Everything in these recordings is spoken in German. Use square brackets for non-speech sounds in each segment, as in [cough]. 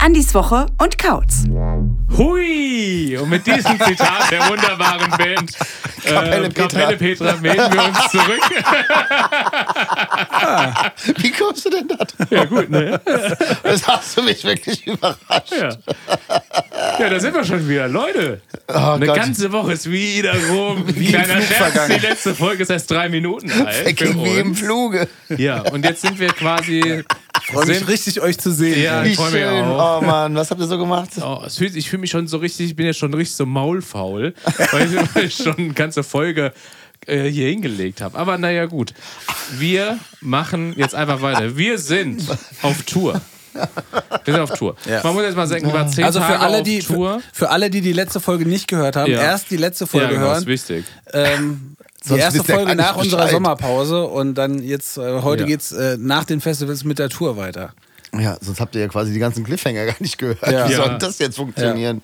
Andis Woche und Kautz. Hui! Und mit diesem Zitat der wunderbaren Band [laughs] Kapelle äh, Petra. Kapelle Petra melden wir uns zurück. Wie kommst du denn da drauf? ja, gut, ne? Das hast du mich wirklich überrascht. Ja. Ja, da sind wir schon wieder. Leute, eine Gott. ganze Woche ist wieder rum. [laughs] Wie Kleiner Scherz, die letzte Folge ist erst drei Minuten [laughs] alt. Verging wie im. Fluge. Ja, und jetzt sind wir quasi. Freue mich richtig, euch zu sehen. Ja, ich freue mich auch. Oh Mann, was habt ihr so gemacht? Oh, fühlt, ich fühle mich schon so richtig, ich bin ja schon richtig so maulfaul, [laughs] weil ich, weil ich schon eine ganze Folge äh, hier hingelegt habe. Aber naja, gut. Wir machen jetzt einfach weiter. Wir sind auf Tour. [laughs] Wir sind auf Tour. Ja. Man muss jetzt mal sagen, ich war zehn Also für Tage alle, auf die, für, Tour. für alle, die die letzte Folge nicht gehört haben, Ja. erst die letzte ja, Folge genau, ist hören. wichtig. Ähm, die [laughs] Sonst erste Folge nach unserer Bescheid. Sommerpause und dann jetzt, äh, heute Ja. geht's äh, nach den Festivals mit der Tour weiter. Ja, sonst habt ihr ja quasi die ganzen Cliffhanger [laughs] gar nicht gehört. Ja. Wie Ja. soll das jetzt funktionieren?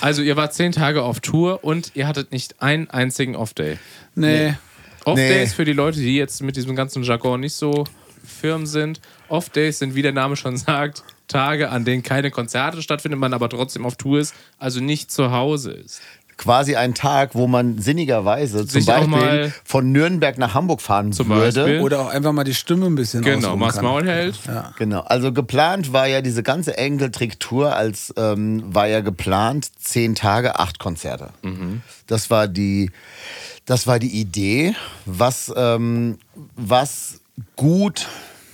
Also ihr wart zehn Tage auf Tour und ihr hattet nicht einen einzigen Off-Day. Nee. Off-Days Nee. für die Leute, die jetzt mit diesem ganzen Jargon nicht so firm sind. Off-Days sind, wie der Name schon sagt, Tage, an denen keine Konzerte stattfinden, man aber trotzdem auf Tour ist, also nicht zu Hause ist. Quasi ein Tag, wo man sinnigerweise zum Sich Beispiel mal- von Nürnberg nach Hamburg fahren Zum würde. Beispiel. Oder auch einfach mal die Stimme ein bisschen Genau, ausruhen Mars kann. Maul hält. Genau, also geplant war ja diese ganze Enkeltrick-Tour, als ähm, war ja geplant zehn Tage, acht Konzerte. Das war die, das war die Idee, was, ähm, was gut,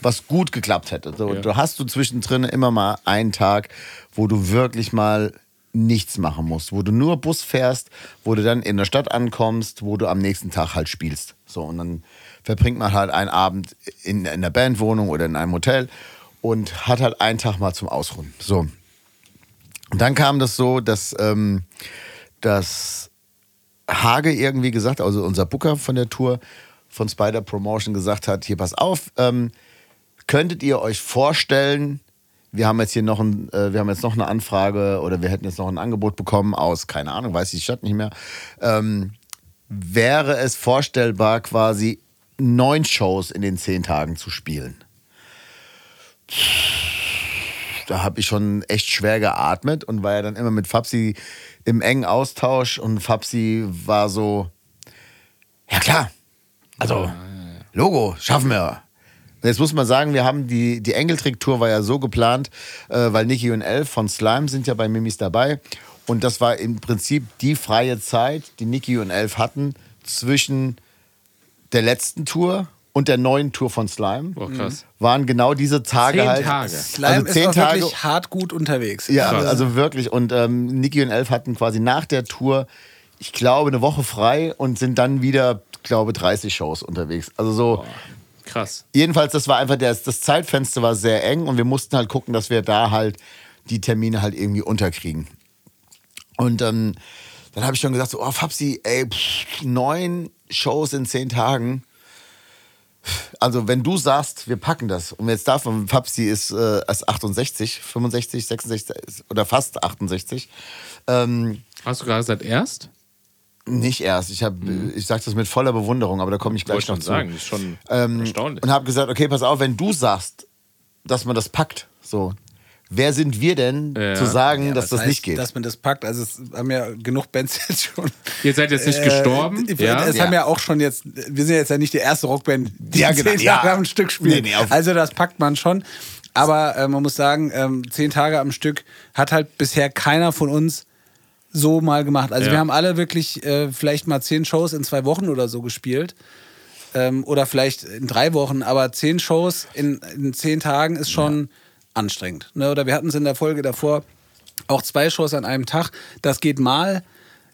was gut geklappt hätte. So, Ja. Du hast du zwischendrin immer mal einen Tag, wo du wirklich mal nichts machen musst, wo du nur Bus fährst, wo du dann in der Stadt ankommst, wo du am nächsten Tag halt spielst. So und dann verbringt man halt einen Abend in, in der Bandwohnung oder in einem Hotel und hat halt einen Tag mal zum Ausruhen. So. Und dann kam das so, dass, ähm, dass Hage irgendwie gesagt, also unser Booker von der Tour von Spider Promotion gesagt hat, hier pass auf, ähm, könntet ihr euch vorstellen, wir haben jetzt hier noch ein, äh, wir haben jetzt noch eine Anfrage oder wir hätten jetzt noch ein Angebot bekommen aus, keine Ahnung, weiß ich die Stadt nicht mehr. Ähm, wäre es vorstellbar, quasi neun Shows in den zehn Tagen zu spielen? Da habe ich schon echt schwer geatmet und war ja dann immer mit Fabsi im engen Austausch und Fabsi war so, ja klar, also Logo, schaffen wir. Jetzt muss man sagen, wir haben die, die Engeltrick-Tour war ja so geplant, äh, weil Niki und Elf von Slime sind ja bei Mimis dabei. Und das war im Prinzip die freie Zeit, die Niki und Elf hatten zwischen der letzten Tour und der neuen Tour von Slime. Oh, krass. Waren genau diese Tage Zehn halt. Tage. Slime Also zehn ist Tage. wirklich hart gut unterwegs. Ja, Krass. also wirklich. Und ähm, Niki und Elf hatten quasi nach der Tour, ich glaube, eine Woche frei und sind dann wieder, glaube 30 Shows unterwegs. Also so. Krass. Jedenfalls, das war einfach, das, das Zeitfenster war sehr eng und wir mussten halt gucken, dass wir da halt die Termine halt irgendwie unterkriegen. Und ähm, dann habe ich schon gesagt, so, oh Fabsi, ey, pff, neun Shows in zehn Tagen. Also wenn du sagst, wir packen das, und jetzt darf man, Fabsi ist äh, erst 68, 65, 66 oder fast 68. Ähm, Hast du gerade gesagt, erst? Nicht erst. Ich, hab, ich sage das mit voller Bewunderung, aber da komme ich gleich Wollte noch schon zu. sagen, das ist schon Ähm, erstaunlich. und habe gesagt, okay, pass auf, wenn du sagst, dass man das packt, so, wer sind wir denn Ja. zu sagen, Ja, dass das heißt, nicht geht? Dass man das packt. Also es haben ja genug Bands [laughs] jetzt schon. Ihr seid jetzt nicht Äh, gestorben. Es ja? haben ja auch schon jetzt, wir sind jetzt ja nicht die erste Rockband, die Ja, [laughs] zehn genau, ja. Tage am Stück spielt. Nee, nee, also das packt man schon. Aber äh, man muss sagen, ähm, zehn Tage am Stück hat halt bisher keiner von uns so mal gemacht. Also Ja. wir haben alle wirklich äh, vielleicht mal zehn Shows in zwei Wochen oder so gespielt. Ähm, oder vielleicht in drei Wochen, aber zehn Shows in, in zehn Tagen ist schon anstrengend. Ne? Oder wir hatten es in der Folge davor auch zwei Shows an einem Tag. Das geht mal.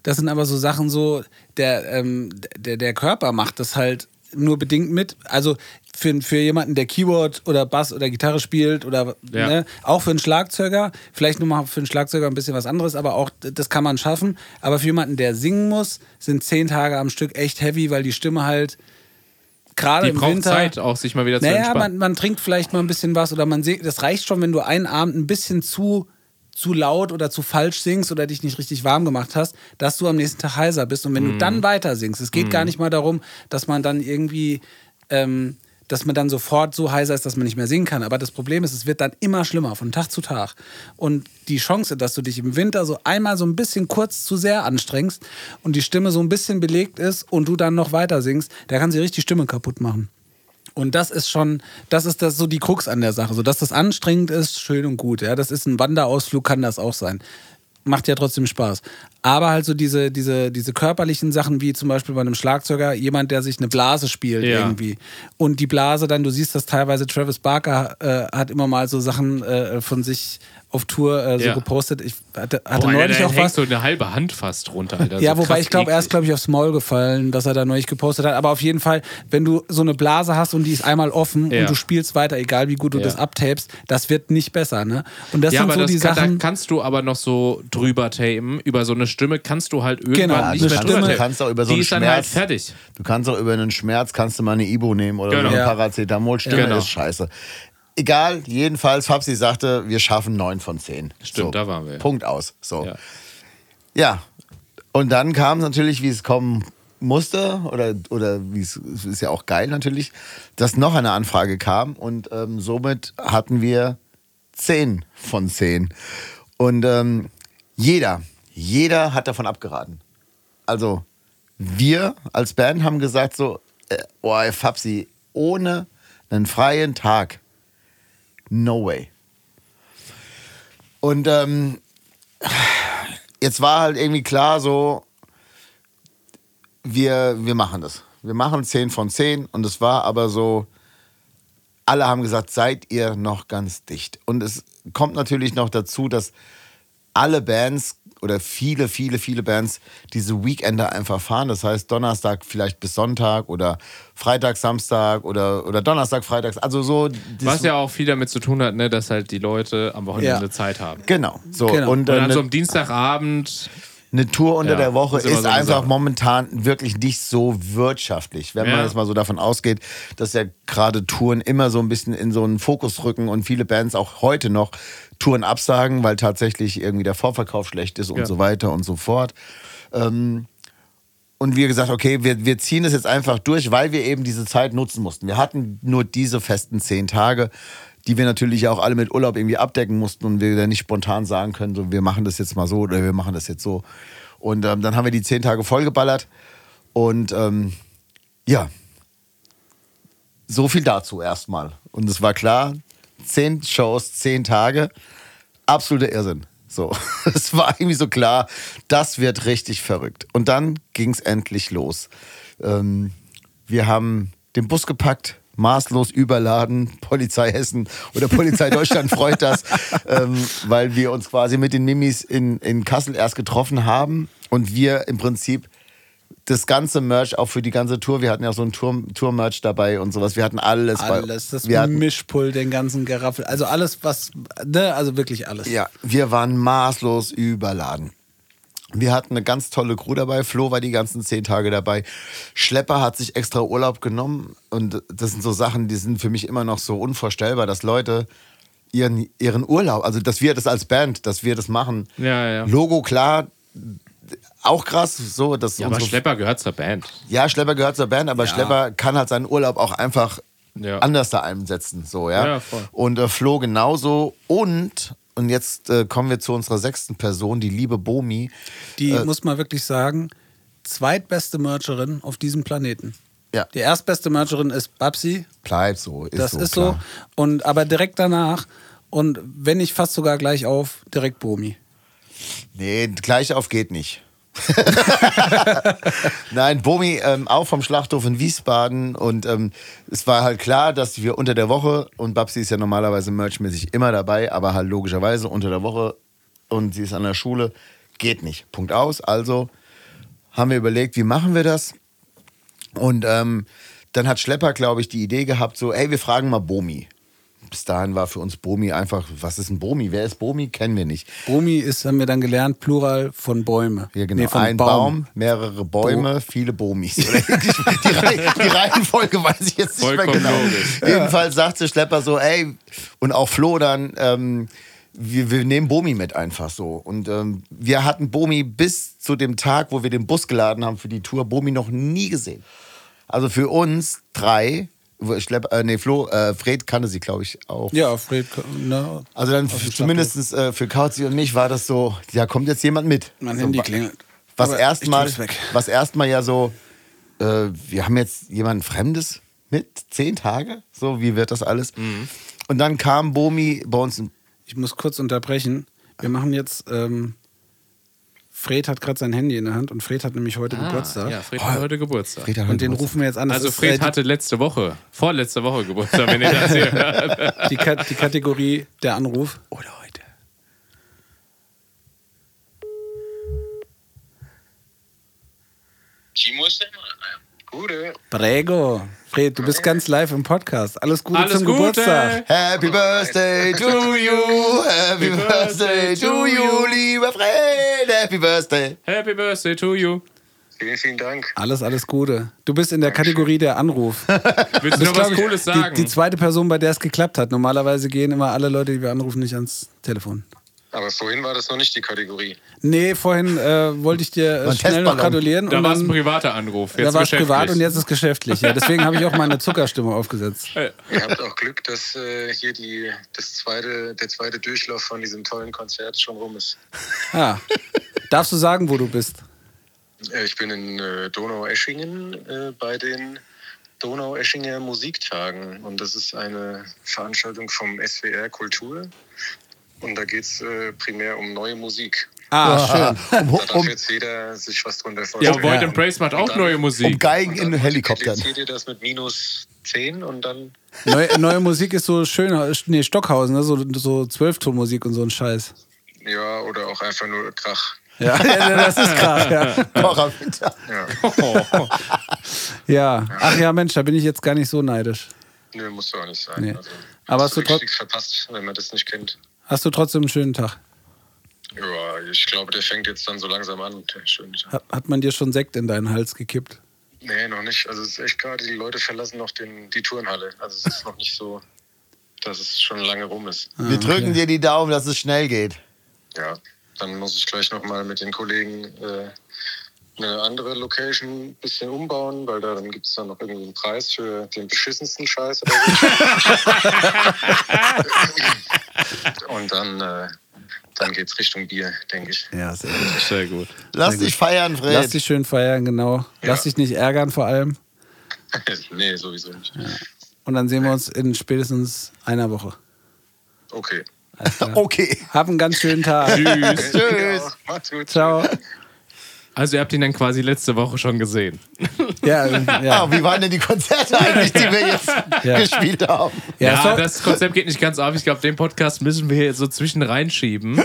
Das sind aber so Sachen so, der, ähm, der, der Körper macht das halt nur bedingt mit. Also für, für jemanden, der Keyboard oder Bass oder Gitarre spielt oder Ja. ne, auch für einen Schlagzeuger, vielleicht nur mal für einen Schlagzeuger ein bisschen was anderes, aber auch das kann man schaffen. Aber für jemanden, der singen muss, sind zehn Tage am Stück echt heavy, weil die Stimme halt gerade Die im braucht Winter. Zeit, auch sich mal wieder zu Naja, entspannen. man, man trinkt vielleicht mal ein bisschen was oder man singt. Das reicht schon, wenn du einen Abend ein bisschen zu, zu laut oder zu falsch singst oder dich nicht richtig warm gemacht hast, dass du am nächsten Tag heiser bist. Und wenn Mhm. du dann weiter singst, es geht gar nicht mal darum, dass man dann irgendwie. Ähm, dass man dann sofort so heiser ist, dass man nicht mehr singen kann. Aber das Problem ist, es wird dann immer schlimmer, von Tag zu Tag. Und die Chance, dass du dich im Winter so einmal so ein bisschen kurz zu sehr anstrengst und die Stimme so ein bisschen belegt ist und du dann noch weiter singst, da kann sie richtig die Stimme kaputt machen. Und das ist schon, das ist das so die Krux an der Sache. So, dass das anstrengend ist, schön und gut. Ja, das ist ein Wanderausflug, kann das auch sein. Macht ja trotzdem Spaß. Aber halt so diese, diese, diese körperlichen Sachen, wie zum Beispiel bei einem Schlagzeuger, jemand, der sich eine Blase spielt Ja. irgendwie. Und die Blase dann, du siehst das teilweise, Travis Barker äh, hat immer mal so Sachen äh, von sich auf Tour äh, so Ja. gepostet. Ich hatte, hatte Boah, neulich da auch hängt was. so eine halbe Hand fast runter, Alter. Ja, so wobei ich glaube, er ist, glaube ich, aufs Maul gefallen, dass er da neulich gepostet hat. Aber auf jeden Fall, wenn du so eine Blase hast und die ist einmal offen Ja. und du spielst weiter, egal wie gut du Ja. das abtapest, das wird nicht besser, ne? Und das ja, sind so das die kann, Sachen. da kannst du aber noch so drüber tapen. Über so eine Stimme kannst du halt irgendwann Genau, nicht mehr Stimme- drüber Du kannst auch über so Die einen ist dann halt Schmerz. fertig. Du kannst auch über einen Schmerz kannst du mal eine Ibo nehmen oder Genau. so ein Paracetamol. Stimme Genau. ist scheiße. Egal, jedenfalls, Fabsi sagte, wir schaffen 9 von 10. Stimmt, so. da waren wir. Punkt aus. So. Ja. Ja. Und dann kam natürlich, wie es kommen musste, oder, oder wie es es ist ja auch geil natürlich, dass noch eine Anfrage kam und ähm, somit hatten wir 10 von 10. Und ähm, jeder, jeder hat davon abgeraten. Also wir als Band haben gesagt so, äh, oh, Fabsi, ohne einen freien Tag, no way. Und ähm, jetzt war halt irgendwie klar so, wir, wir machen das. Wir machen 10 von 10 und es war aber so, alle haben gesagt, seid ihr noch ganz dicht. Und es kommt natürlich noch dazu, dass alle Bands oder viele, viele, viele Bands diese Weekender einfach fahren. Das heißt Donnerstag vielleicht bis Sonntag oder Freitag, Samstag oder, oder Donnerstag, Freitags. Also so. Was ja auch viel damit zu tun hat, ne, dass halt die Leute am Wochenende Ja. Zeit haben. Genau. So. Genau. Und, Und äh, dann ne- so am Dienstagabend, Eine Tour unter Ja, der Woche ist ist so einfach Sache. momentan wirklich nicht so wirtschaftlich. Wenn man Ja. jetzt mal so davon ausgeht, dass ja gerade Touren immer so ein bisschen in so einen Fokus rücken und viele Bands auch heute noch Touren absagen, weil tatsächlich irgendwie der Vorverkauf schlecht ist und Ja. so weiter und so fort. Ähm, und wir gesagt, okay, wir, wir ziehen das jetzt einfach durch, weil wir eben diese Zeit nutzen mussten. Wir hatten nur diese festen zehn Tage, die wir natürlich auch alle mit Urlaub irgendwie abdecken mussten und wir dann nicht spontan sagen können, so, wir machen das jetzt mal so oder wir machen das jetzt so. Und ähm, dann haben wir die zehn Tage vollgeballert und ähm, ja, so viel dazu erstmal. Und es war klar, zehn Shows, zehn Tage, absoluter Irrsinn. So, [laughs] es war irgendwie so klar, das wird richtig verrückt. Und dann ging es endlich los. Ähm, wir haben den Bus gepackt, maßlos überladen. [laughs] Polizei Hessen oder Polizei Deutschland freut das, [laughs] ähm, weil wir uns quasi mit den Mimis in, in Kassel erst getroffen haben und wir im Prinzip das ganze Merch auch für die ganze Tour. Wir hatten ja auch so ein Tour- Tour-Merch dabei und sowas. Wir hatten alles. bei- Alles, das wir hatten, Mischpult, den ganzen Geraffel, also alles, was, ne, also wirklich alles. Ja, wir waren maßlos überladen. Wir hatten eine ganz tolle Crew dabei. Flo war die ganzen zehn Tage dabei. Schlepper hat sich extra Urlaub genommen. Und das sind so Sachen, die sind für mich immer noch so unvorstellbar, dass Leute ihren, ihren Urlaub, also dass wir das als Band, dass wir das machen. Ja, ja. Logo klar, auch krass, so dass ja, aber Schlepper gehört zur Band. ja, Schlepper gehört zur Band, aber Schlepper kann halt seinen Urlaub auch einfach Ja. anders da einsetzen. So, ja? Ja, voll. Und äh, Flo genauso. Und, und jetzt äh, kommen wir zu unserer sechsten Person, die liebe Bomi. Die Äh, muss man wirklich sagen, zweitbeste Mercherin auf diesem Planeten. Ja. Die erstbeste Mercherin ist Babsi, Bleibt so. Ist das so, ist klar. so. Und aber direkt danach und wenn nicht fast sogar gleich auf, direkt Bomi. Nee, gleich auf geht nicht. [laughs] Nein, Bomi ähm, auch vom Schlachthof in Wiesbaden und ähm, es war halt klar, dass wir unter der Woche und Babsi ist ja normalerweise merchmäßig immer dabei, aber halt logischerweise unter der Woche und sie ist an der Schule, geht nicht. Punkt aus. Also haben wir überlegt, wie machen wir das? Und ähm, dann hat Schlepper, glaube ich, die Idee gehabt, so, ey, wir fragen mal Bomi. Bis dahin war für uns Bomi einfach, was ist ein Bomi? Wer ist Bomi? Kennen wir nicht. Bomi ist, haben wir dann gelernt, Plural von Bäume. Ja, genau. Nee, ein Baum. mehrere Bäume, viele Bomis. [laughs] die, die Reihenfolge weiß ich jetzt nicht mehr Vollkommen genau. logisch. Jedenfalls sagt der Schlepper so, ey, und auch Flo dann, ähm, wir, wir nehmen Bomi mit einfach so. Und ähm, wir hatten Bomi bis zu dem Tag, wo wir den Bus geladen haben für die Tour, Bomi noch nie gesehen. Also für uns drei, Schlepp, äh, nee, Flo, äh, Fred kannte sie, glaube ich, auch. Ja, Fred, ne, Also dann zumindest äh, für Kauzi und mich war das so, da kommt jetzt jemand mit. mein so, Handy klingelt. Was erstmal, ich was erstmal ja so, äh, wir haben jetzt jemanden Fremdes mit, zehn Tage, so wie wird das alles? Mhm. Und dann kam Bomi bei uns, Ich muss kurz unterbrechen. Wir machen jetzt. Ähm, Fred hat gerade sein Handy in der Hand und Fred hat nämlich heute Geburtstag. Ah, Ja, Fred hat heute Geburtstag. Fred hat Und den Geburtstag. rufen wir jetzt an. Also Fred äh, hatte letzte Woche, vorletzte Woche Geburtstag, wenn ihr das hier hört. die, Ka die Kategorie der Anruf. Oder heute. Timo ist. Gute. Prego. Fred, du bist ganz live im Podcast. Alles Gute Alles zum Gute. Geburtstag. Happy Birthday to you, Happy Birthday to you, lieber Fred, Happy Birthday. Happy Birthday to you. Vielen, vielen Dank. Alles, alles Gute. Du bist in der Kategorie der Anruf. [laughs] Willst du noch was ich, Cooles sagen? Die, die zweite Person, bei der es geklappt hat. Normalerweise gehen immer alle Leute, die wir anrufen, nicht ans Telefon. Aber vorhin war das noch nicht die Kategorie. Nee, vorhin äh, wollte ich dir äh, schnell noch gratulieren. da war es ein privater Anruf. Da Jetzt war es privat und jetzt ist geschäftlich. Ja. Deswegen habe ich auch meine Zuckerstimme aufgesetzt. Ihr habt auch Glück, dass äh, hier die, das zweite, der zweite Durchlauf von diesem tollen Konzert schon rum ist. Ah. Darfst du sagen, wo du bist? Äh, ich bin in äh, Donaueschingen äh, bei den Donaueschinger Musiktagen. Und das ist eine Veranstaltung vom SWR Kultur. Und da geht es äh, primär um neue Musik. Ah, schön. [laughs] Um, Da darf um, jetzt jeder sich was drunter Ja, vorstellen. Void and Praise macht auch dann- neue um Musik. Geigen Und in Helikoptern. multipliziert ihr das mit minus 10 und dann Neue, neue Musik ist so schön. Nee, Stockhausen, ne? so, so Zwölftonmusik und so ein Scheiß. Ja, oder auch einfach nur Krach. Ja, [laughs] ja das ist krass. Ja. [laughs] Ja, ja. Ach ja, Mensch, da bin ich jetzt gar nicht so neidisch. nö, muss doch auch nicht sein. Nee. Also, Aber hast du du trot- nichts verpasst, wenn man das nicht kennt. Hast du trotzdem einen schönen Tag? Ja, ich glaube, der fängt jetzt dann so langsam an. Hat, hat man dir schon Sekt in deinen Hals gekippt? Nee, noch nicht. Also es ist echt gerade, die Leute verlassen noch den, die Turnhalle. Also es ist noch nicht so, dass es schon lange rum ist. Wir drücken dir die Daumen, dass es schnell geht. Ja, dann muss ich gleich nochmal mit den Kollegen äh, eine andere Location ein bisschen umbauen, weil da dann gibt es dann noch irgendwie einen Preis für den beschissensten Scheiß oder so. [laughs] Und dann, äh, dann geht es Richtung Bier, denke ich. Ja, sehr gut. Sehr gut. Lass dich feiern, Fred. Lass dich schön feiern, genau. Lass Ja. dich nicht ärgern vor allem. [laughs] nee, sowieso nicht. Und dann sehen wir uns in spätestens einer Woche. Okay. [laughs] Okay. Hab einen ganz schönen Tag. Tschüss. Tschüss. Ja, macht's gut. Ciao. Also ihr habt ihn dann quasi letzte Woche schon gesehen. [laughs] Ja, Ja, ja. wie waren denn die Konzerte eigentlich, die wir jetzt [laughs] Ja. gespielt haben? Ja, Ja, das Konzept geht nicht ganz auf. Ich glaube, den Podcast müssen wir jetzt so zwischen reinschieben.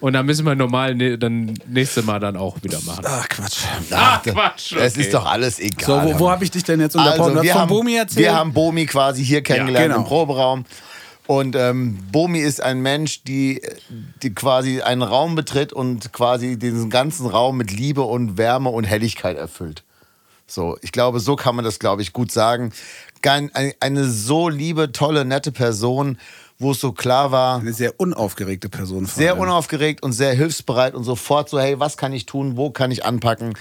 Und dann müssen wir normal ne, dann nächste Mal dann auch wieder machen. Ach, Quatsch. Ach, Quatsch. Es okay. ist doch alles egal. So, wo, wo habe ich dich denn jetzt unterbrochen? Also, wir haben, Bomi erzählt? wir haben Bomi quasi hier kennengelernt genau. im Proberaum. Und ähm, Bomi ist ein Mensch, die, die quasi einen Raum betritt und quasi diesen ganzen Raum mit Liebe und Wärme und Helligkeit erfüllt. So, ich glaube, so kann man das, glaube ich, gut sagen. Eine so liebe, tolle, nette Person, wo es so klar war, Eine sehr unaufgeregte Person. sehr allem. unaufgeregt und sehr hilfsbereit und sofort so, hey, was kann ich tun, wo kann ich anpacken?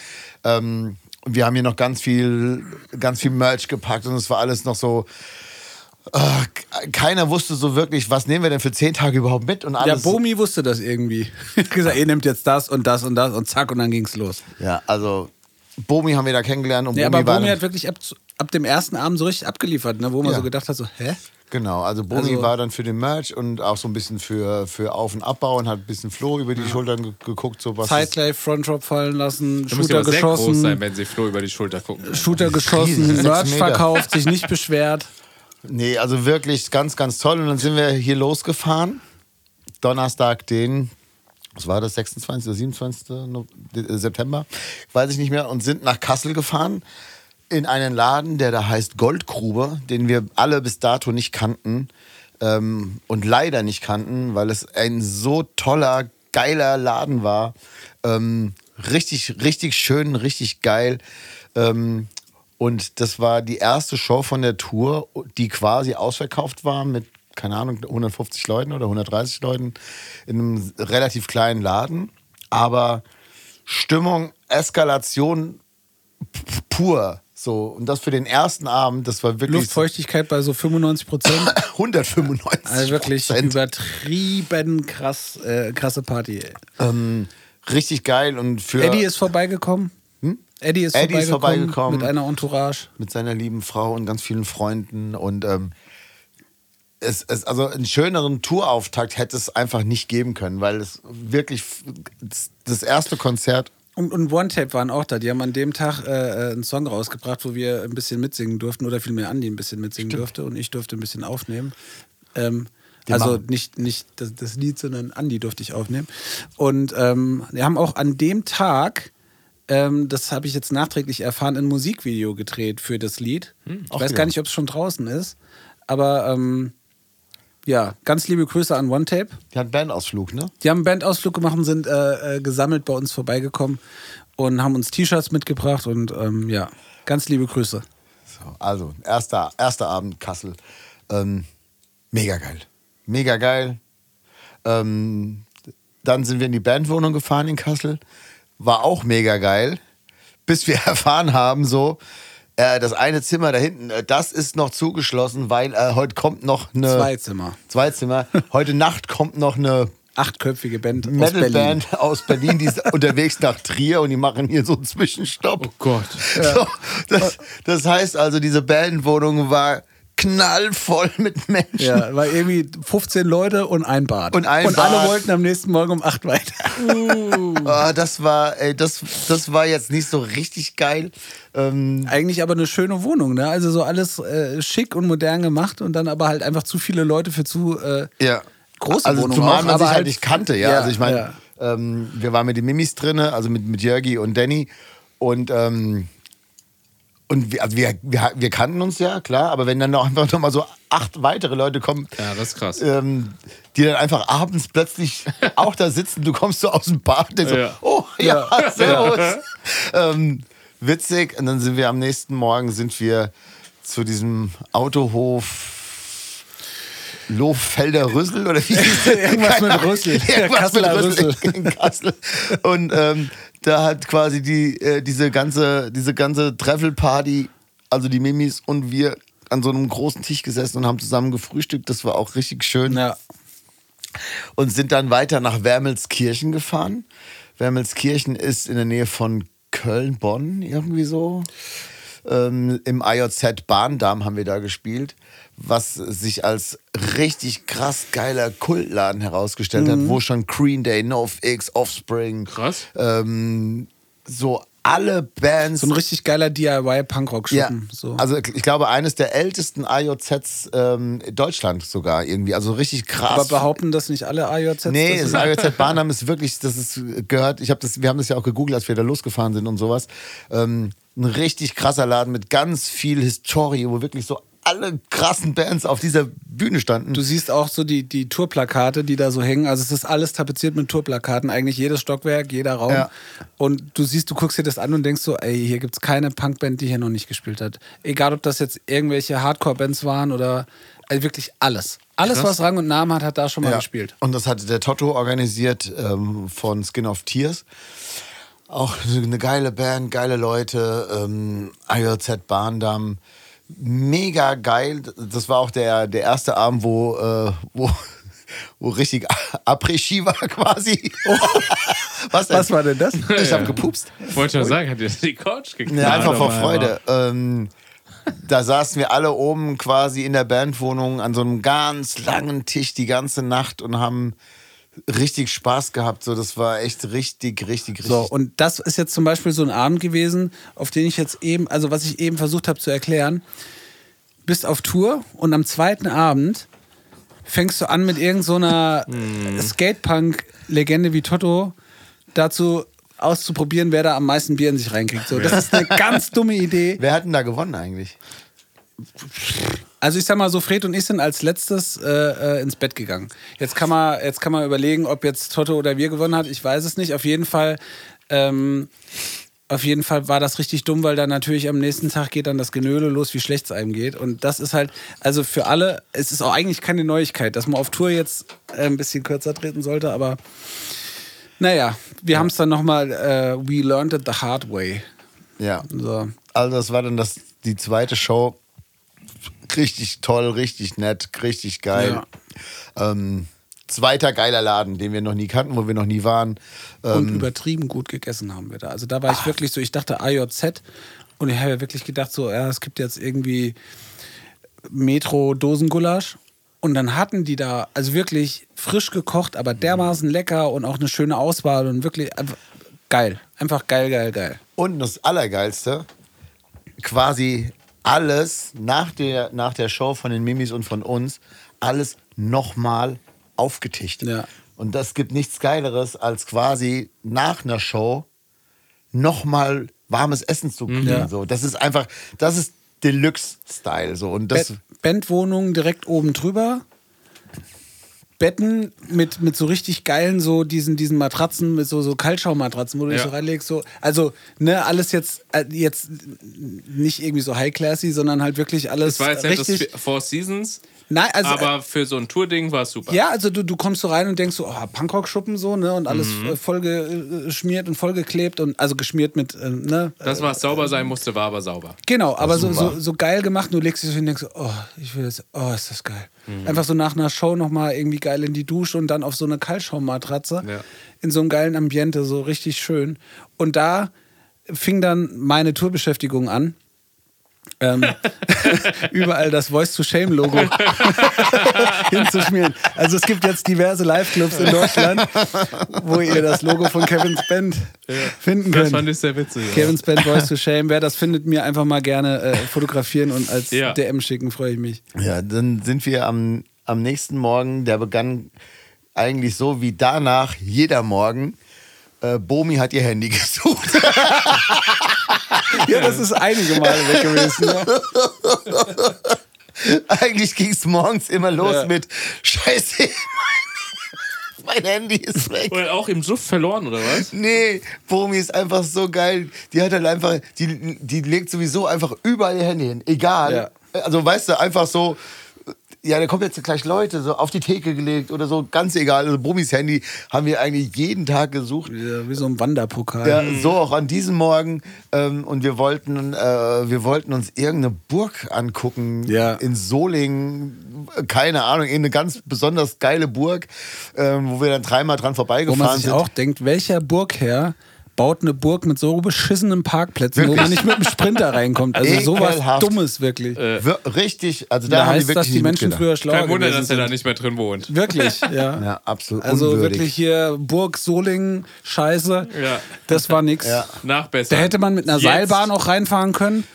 Ähm, wir haben hier noch ganz viel, ganz viel Merch gepackt und es war alles noch so. Keiner wusste so wirklich, was nehmen wir denn für zehn Tage überhaupt mit und Ja, alles. Bomi wusste das irgendwie. [laughs] Er hat gesagt, ihr nehmt jetzt das und das und das und zack und dann ging's los. ja, also Bomi haben wir da kennengelernt und Nee, Bomi aber war Bomi dann- hat wirklich ab, ab dem ersten Abend so richtig abgeliefert, ne, wo man Ja. so gedacht hat, so, hä? Genau, also Bomi Also- war dann für den Merch und auch so ein bisschen für, für Auf- und Abbau und hat ein bisschen Flo über die Schultern ge geguckt, so was. Zeitgleich Frontrop fallen lassen, musst Shooter ja aber sehr groß sein, geschossen, wenn sie Flo über die Schulter gucken. Shooter geschossen, Merch verkauft, sich nicht beschwert. Nee, also wirklich ganz, ganz toll. Und dann sind wir hier losgefahren. Donnerstag, den, was war das, 26. oder 27. No- äh, September? Weiß ich nicht mehr. Und sind nach Kassel gefahren. In einen Laden, der da heißt Goldgrube, den wir alle bis dato nicht kannten. ähm, und leider nicht kannten, weil es ein so toller, geiler Laden war. Ähm, richtig, richtig schön, richtig geil. Ähm, und das war die erste Show von der Tour, die quasi ausverkauft war mit, keine Ahnung, 150 Leuten oder 130 Leuten in einem relativ kleinen Laden. Aber Stimmung, Eskalation pur. So, und das für den ersten Abend, das war wirklich Luftfeuchtigkeit bei so 95 Prozent. [laughs] 195. Also wirklich übertrieben krass, äh, krasse Party. Ähm, richtig geil und für Eddie ist vorbeigekommen. Eddie ist, Eddie ist vorbeigekommen, vorbeigekommen. mit einer Entourage. mit seiner lieben Frau und ganz vielen Freunden und ähm, es, es, also einen schöneren Tourauftakt hätte es einfach nicht geben können, weil es wirklich das, erste Konzert Und, und One Tape waren auch da. Die haben an dem Tag äh, äh, einen Song rausgebracht, wo wir ein bisschen mitsingen durften oder vielmehr Andi ein bisschen mitsingen durfte und ich durfte ein bisschen aufnehmen. Ähm, also machen. nicht, nicht das, das Lied, sondern Andi durfte ich aufnehmen. Und ähm, wir haben auch an dem Tag, ähm, das habe ich jetzt nachträglich erfahren, ein Musikvideo gedreht für das Lied. ich Hm, auch weiß gar nicht, ob es schon draußen ist, aber ähm, ja, ganz liebe Grüße an One Tape. die hat Bandausflug, ne? Die haben einen Bandausflug gemacht und sind äh, äh, gesammelt bei uns vorbeigekommen und haben uns T-Shirts mitgebracht und ähm, ja, ganz liebe Grüße. So, also, erster, erster Abend Kassel. Ähm, mega geil. Mega geil. Ähm, dann sind wir in die Bandwohnung gefahren in Kassel. War auch mega geil. Bis wir [laughs] erfahren haben, so, äh, das eine Zimmer da hinten, äh, das ist noch zugeschlossen, weil äh, heute kommt noch eine. Zwei Zimmer. Zwei Zimmer. [laughs] Heute Nacht kommt noch eine Achtköpfige Band aus Berlin. Metalband aus Berlin, die ist [laughs] unterwegs nach Trier und die machen hier so einen Zwischenstopp. Oh Gott. So, das, das heißt also, diese Bandwohnung war knallvoll mit Menschen. Ja, war irgendwie 15 Leute und ein Bad. Und ein und alle Bad. wollten am nächsten Morgen um 8 weiter. [laughs] Ah, das war, ey, das, das war jetzt nicht so richtig geil. Ähm, Eigentlich aber eine schöne Wohnung, ne? Also so alles äh, schick und modern gemacht und dann aber halt einfach zu viele Leute für zu äh, ja. große also, Wohnung Zumal man aber sich halt halt- nicht kannte, ja. Ja, also ich meine, ja. ähm, wir waren mit den Mimis drinne, also mit, mit Jörgi und Danny und ähm, und wir, also wir, wir, wir kannten uns ja, klar, aber wenn dann noch einfach noch mal so acht weitere Leute kommen, Ja, das ist krass. ähm, die dann einfach abends plötzlich [laughs] auch da sitzen, du kommst so aus dem Bad, denkst so, Ja. oh ja, [laughs] servus. ähm, witzig. Und dann sind wir am nächsten Morgen sind wir zu diesem Autohof Lohfelder Rüssel oder wie hieß [laughs] der? Irgendwas mit. Rüssel. Irgendwas mit Kasseler Rüssel Rüssel. in Kassel. Und ähm, da hat quasi die, äh, diese ganze, diese ganze Treffelparty, also die Mimis und wir an so einem großen Tisch gesessen und haben zusammen gefrühstückt. Das war auch richtig schön Ja. und sind dann weiter nach Wermelskirchen gefahren. Wermelskirchen ist in der Nähe von Köln, Bonn, irgendwie so. Ähm, Im IOZ Bahndamm haben wir da gespielt, was sich als richtig krass geiler Kultladen herausgestellt hat, wo schon Green Day, NoFX, Offspring, Krass. ähm, so alle Bands So ein richtig geiler ja, DIY-Punkrock-Schuppen. So. also ich glaube eines der ältesten IOZs ähm, Deutschland sogar irgendwie, also richtig krass. aber behaupten das nicht alle AJZ? Nee, das [laughs] das ist- IOZ Bahndamm ist wirklich, das ist gehört, ich habe das, wir haben das ja auch gegoogelt, als wir da losgefahren sind und sowas. Ähm, ein richtig krasser Laden mit ganz viel Historie, wo wirklich so alle krassen Bands auf dieser Bühne standen. Du siehst auch so die, die Tourplakate, die da so hängen. Also es ist alles tapeziert mit Tourplakaten, eigentlich jedes Stockwerk, jeder Raum. Ja. Und du siehst, du guckst dir das an und denkst so, ey, hier gibt es keine Punkband, die hier noch nicht gespielt hat. Egal, ob das jetzt irgendwelche Hardcore-Bands waren oder also wirklich alles. Alles, Krass. was Rang und Namen hat, hat da schon mal Ja. gespielt. Und das hatte der Toto organisiert ähm, von Skin of Tears. Auch eine geile Band, geile Leute, ähm, IOZ Bahndamm. Mega geil. Das war auch der, der erste Abend, wo, äh, wo, wo richtig Après-Ski war quasi. [laughs] Was, denn? Was war denn das? Ich habe gepupst. Ich wollte schon sagen, hat dir die Couch geknallt? Ja, einfach vor? Freude. Ähm, da saßen wir alle oben quasi in der Bandwohnung an so einem ganz langen Tisch die ganze Nacht und haben richtig Spaß gehabt. So, das war echt richtig, richtig, richtig. So, und das ist jetzt zum Beispiel so ein Abend gewesen, auf den ich jetzt eben, also was ich eben versucht habe zu erklären, bist auf Tour und am zweiten Abend fängst du an mit irgendeiner so Skatepunk-Legende wie Toto dazu auszuprobieren, wer da am meisten Bier in sich reinkriegt. So, das ist eine [laughs] ganz dumme Idee. Wer hat denn da gewonnen eigentlich? Also ich sag mal so, Fred und ich sind als letztes äh, äh, ins Bett gegangen. Jetzt kann, man, jetzt kann man überlegen, ob jetzt Toto oder wir gewonnen hat. Ich weiß es nicht. Auf jeden Fall, ähm, auf jeden Fall war das richtig dumm, weil dann natürlich am nächsten Tag geht dann das Genöle los, wie schlecht es einem geht. Und das ist halt, also für alle, es ist auch eigentlich keine Neuigkeit, dass man auf Tour jetzt äh, ein bisschen kürzer treten sollte, aber naja, wir haben es dann nochmal, äh, we learned it the hard way. Ja. So. Also das war dann das, die zweite Show. Richtig toll, richtig nett, richtig geil. Ähm, zweiter geiler Laden, den wir noch nie kannten, wo wir noch nie waren. Und Ähm, übertrieben gut gegessen haben wir da. Also da war ich wirklich so, ich dachte AJZ und ich habe ja wirklich gedacht, so, ja, es gibt jetzt irgendwie Metro-Dosengulasch. Und dann hatten die da, also wirklich frisch gekocht, aber dermaßen lecker und auch eine schöne Auswahl und wirklich einfach geil. Einfach geil, geil, geil. Und das Allergeilste, quasi alles nach der, nach der Show von den Mimis und von uns, alles nochmal aufgetischt. Ja. Und das gibt nichts Geileres, als quasi nach einer Show nochmal warmes Essen zu kriegen. Ja. So, das ist einfach, das ist Deluxe-Style. So. Und das, Bett, Bandwohnung direkt oben drüber. Betten mit, mit so richtig geilen, so diesen, diesen Matratzen, mit so, so Kaltschaummatratzen, wo du dich Ja. so reinlegst. So, also, ne, alles jetzt, äh, jetzt nicht irgendwie so high-classy, sondern halt wirklich alles Das war jetzt richtig. das Four Seasons, Nein, also, aber für so ein Tour-Ding war es super. ja, also du, du kommst so rein und denkst so, oh, Punkrock-Schuppen so, ne, und alles Mhm. äh, voll geschmiert und vollgeklebt und also geschmiert mit, äh, ne, Das, was sauber sein musste, war aber sauber. Genau, aber so, so, so geil gemacht. Du legst dich so hin und denkst, so, oh, ich will das, oh, ist das geil. Mhm. Einfach so nach einer Show nochmal irgendwie geil in die Dusche und dann auf so eine Kaltschaummatratze Ja. in so einem geilen Ambiente, so richtig schön. Und da fing dann meine Tourbeschäftigung an. Ähm, [laughs] überall das Voice-to-Shame-Logo [laughs] hinzuschmieren. Also es gibt jetzt diverse Live-Clubs in Deutschland, wo ihr das Logo von Kevin's Band finden Das könnt. fand ich sehr witzig. ja. Kevin's Band Voice to Shame. Wer das findet, mir einfach mal gerne äh, fotografieren und als Ja. DM schicken, freue ich mich. Ja, dann sind wir am, am nächsten Morgen, der begann eigentlich so wie danach jeder Morgen. Äh, Bomi hat ihr Handy [laughs] gesucht. Ja, das ist einige Male weg gewesen. Ja. eigentlich ging es morgens immer los Ja. mit Scheiße, [laughs] mein Handy ist weg. Oder auch im Suff verloren, oder was? Nee, Bomi ist einfach so geil. Die hat halt einfach, die, die legt sowieso einfach überall ihr Handy hin. Egal. Also weißt du, einfach so, ja, da kommen jetzt gleich Leute, so auf die Theke gelegt oder so, ganz egal. Also Bomis Handy haben wir eigentlich jeden Tag gesucht. Ja, wie so ein Wanderpokal. Ja, so auch an diesem Morgen. Ähm, und wir wollten, äh, wir wollten uns irgendeine Burg angucken Ja. in Solingen. Keine Ahnung, irgendeine ganz besonders geile Burg, ähm, wo wir dann dreimal dran Wo vorbeigefahren man sich sind. auch denkt, welcher Burgherr baut eine Burg mit so beschissenen Parkplätzen, wo Wirklich? man nicht mit dem Sprinter reinkommt. Also [laughs] sowas. Dummes wirklich. Wir, richtig, also da, da haben die heißt, wirklich dass die Menschen früher schlauer Kein Wunder, dass er da nicht mehr drin wohnt. Wirklich, [laughs] ja. Ja, absolut Also unwürdig. wirklich hier Burg Solingen, Scheiße. Ja. Das war nix. Ja. Nach besser. Da hätte man mit einer Jetzt. Seilbahn auch reinfahren können.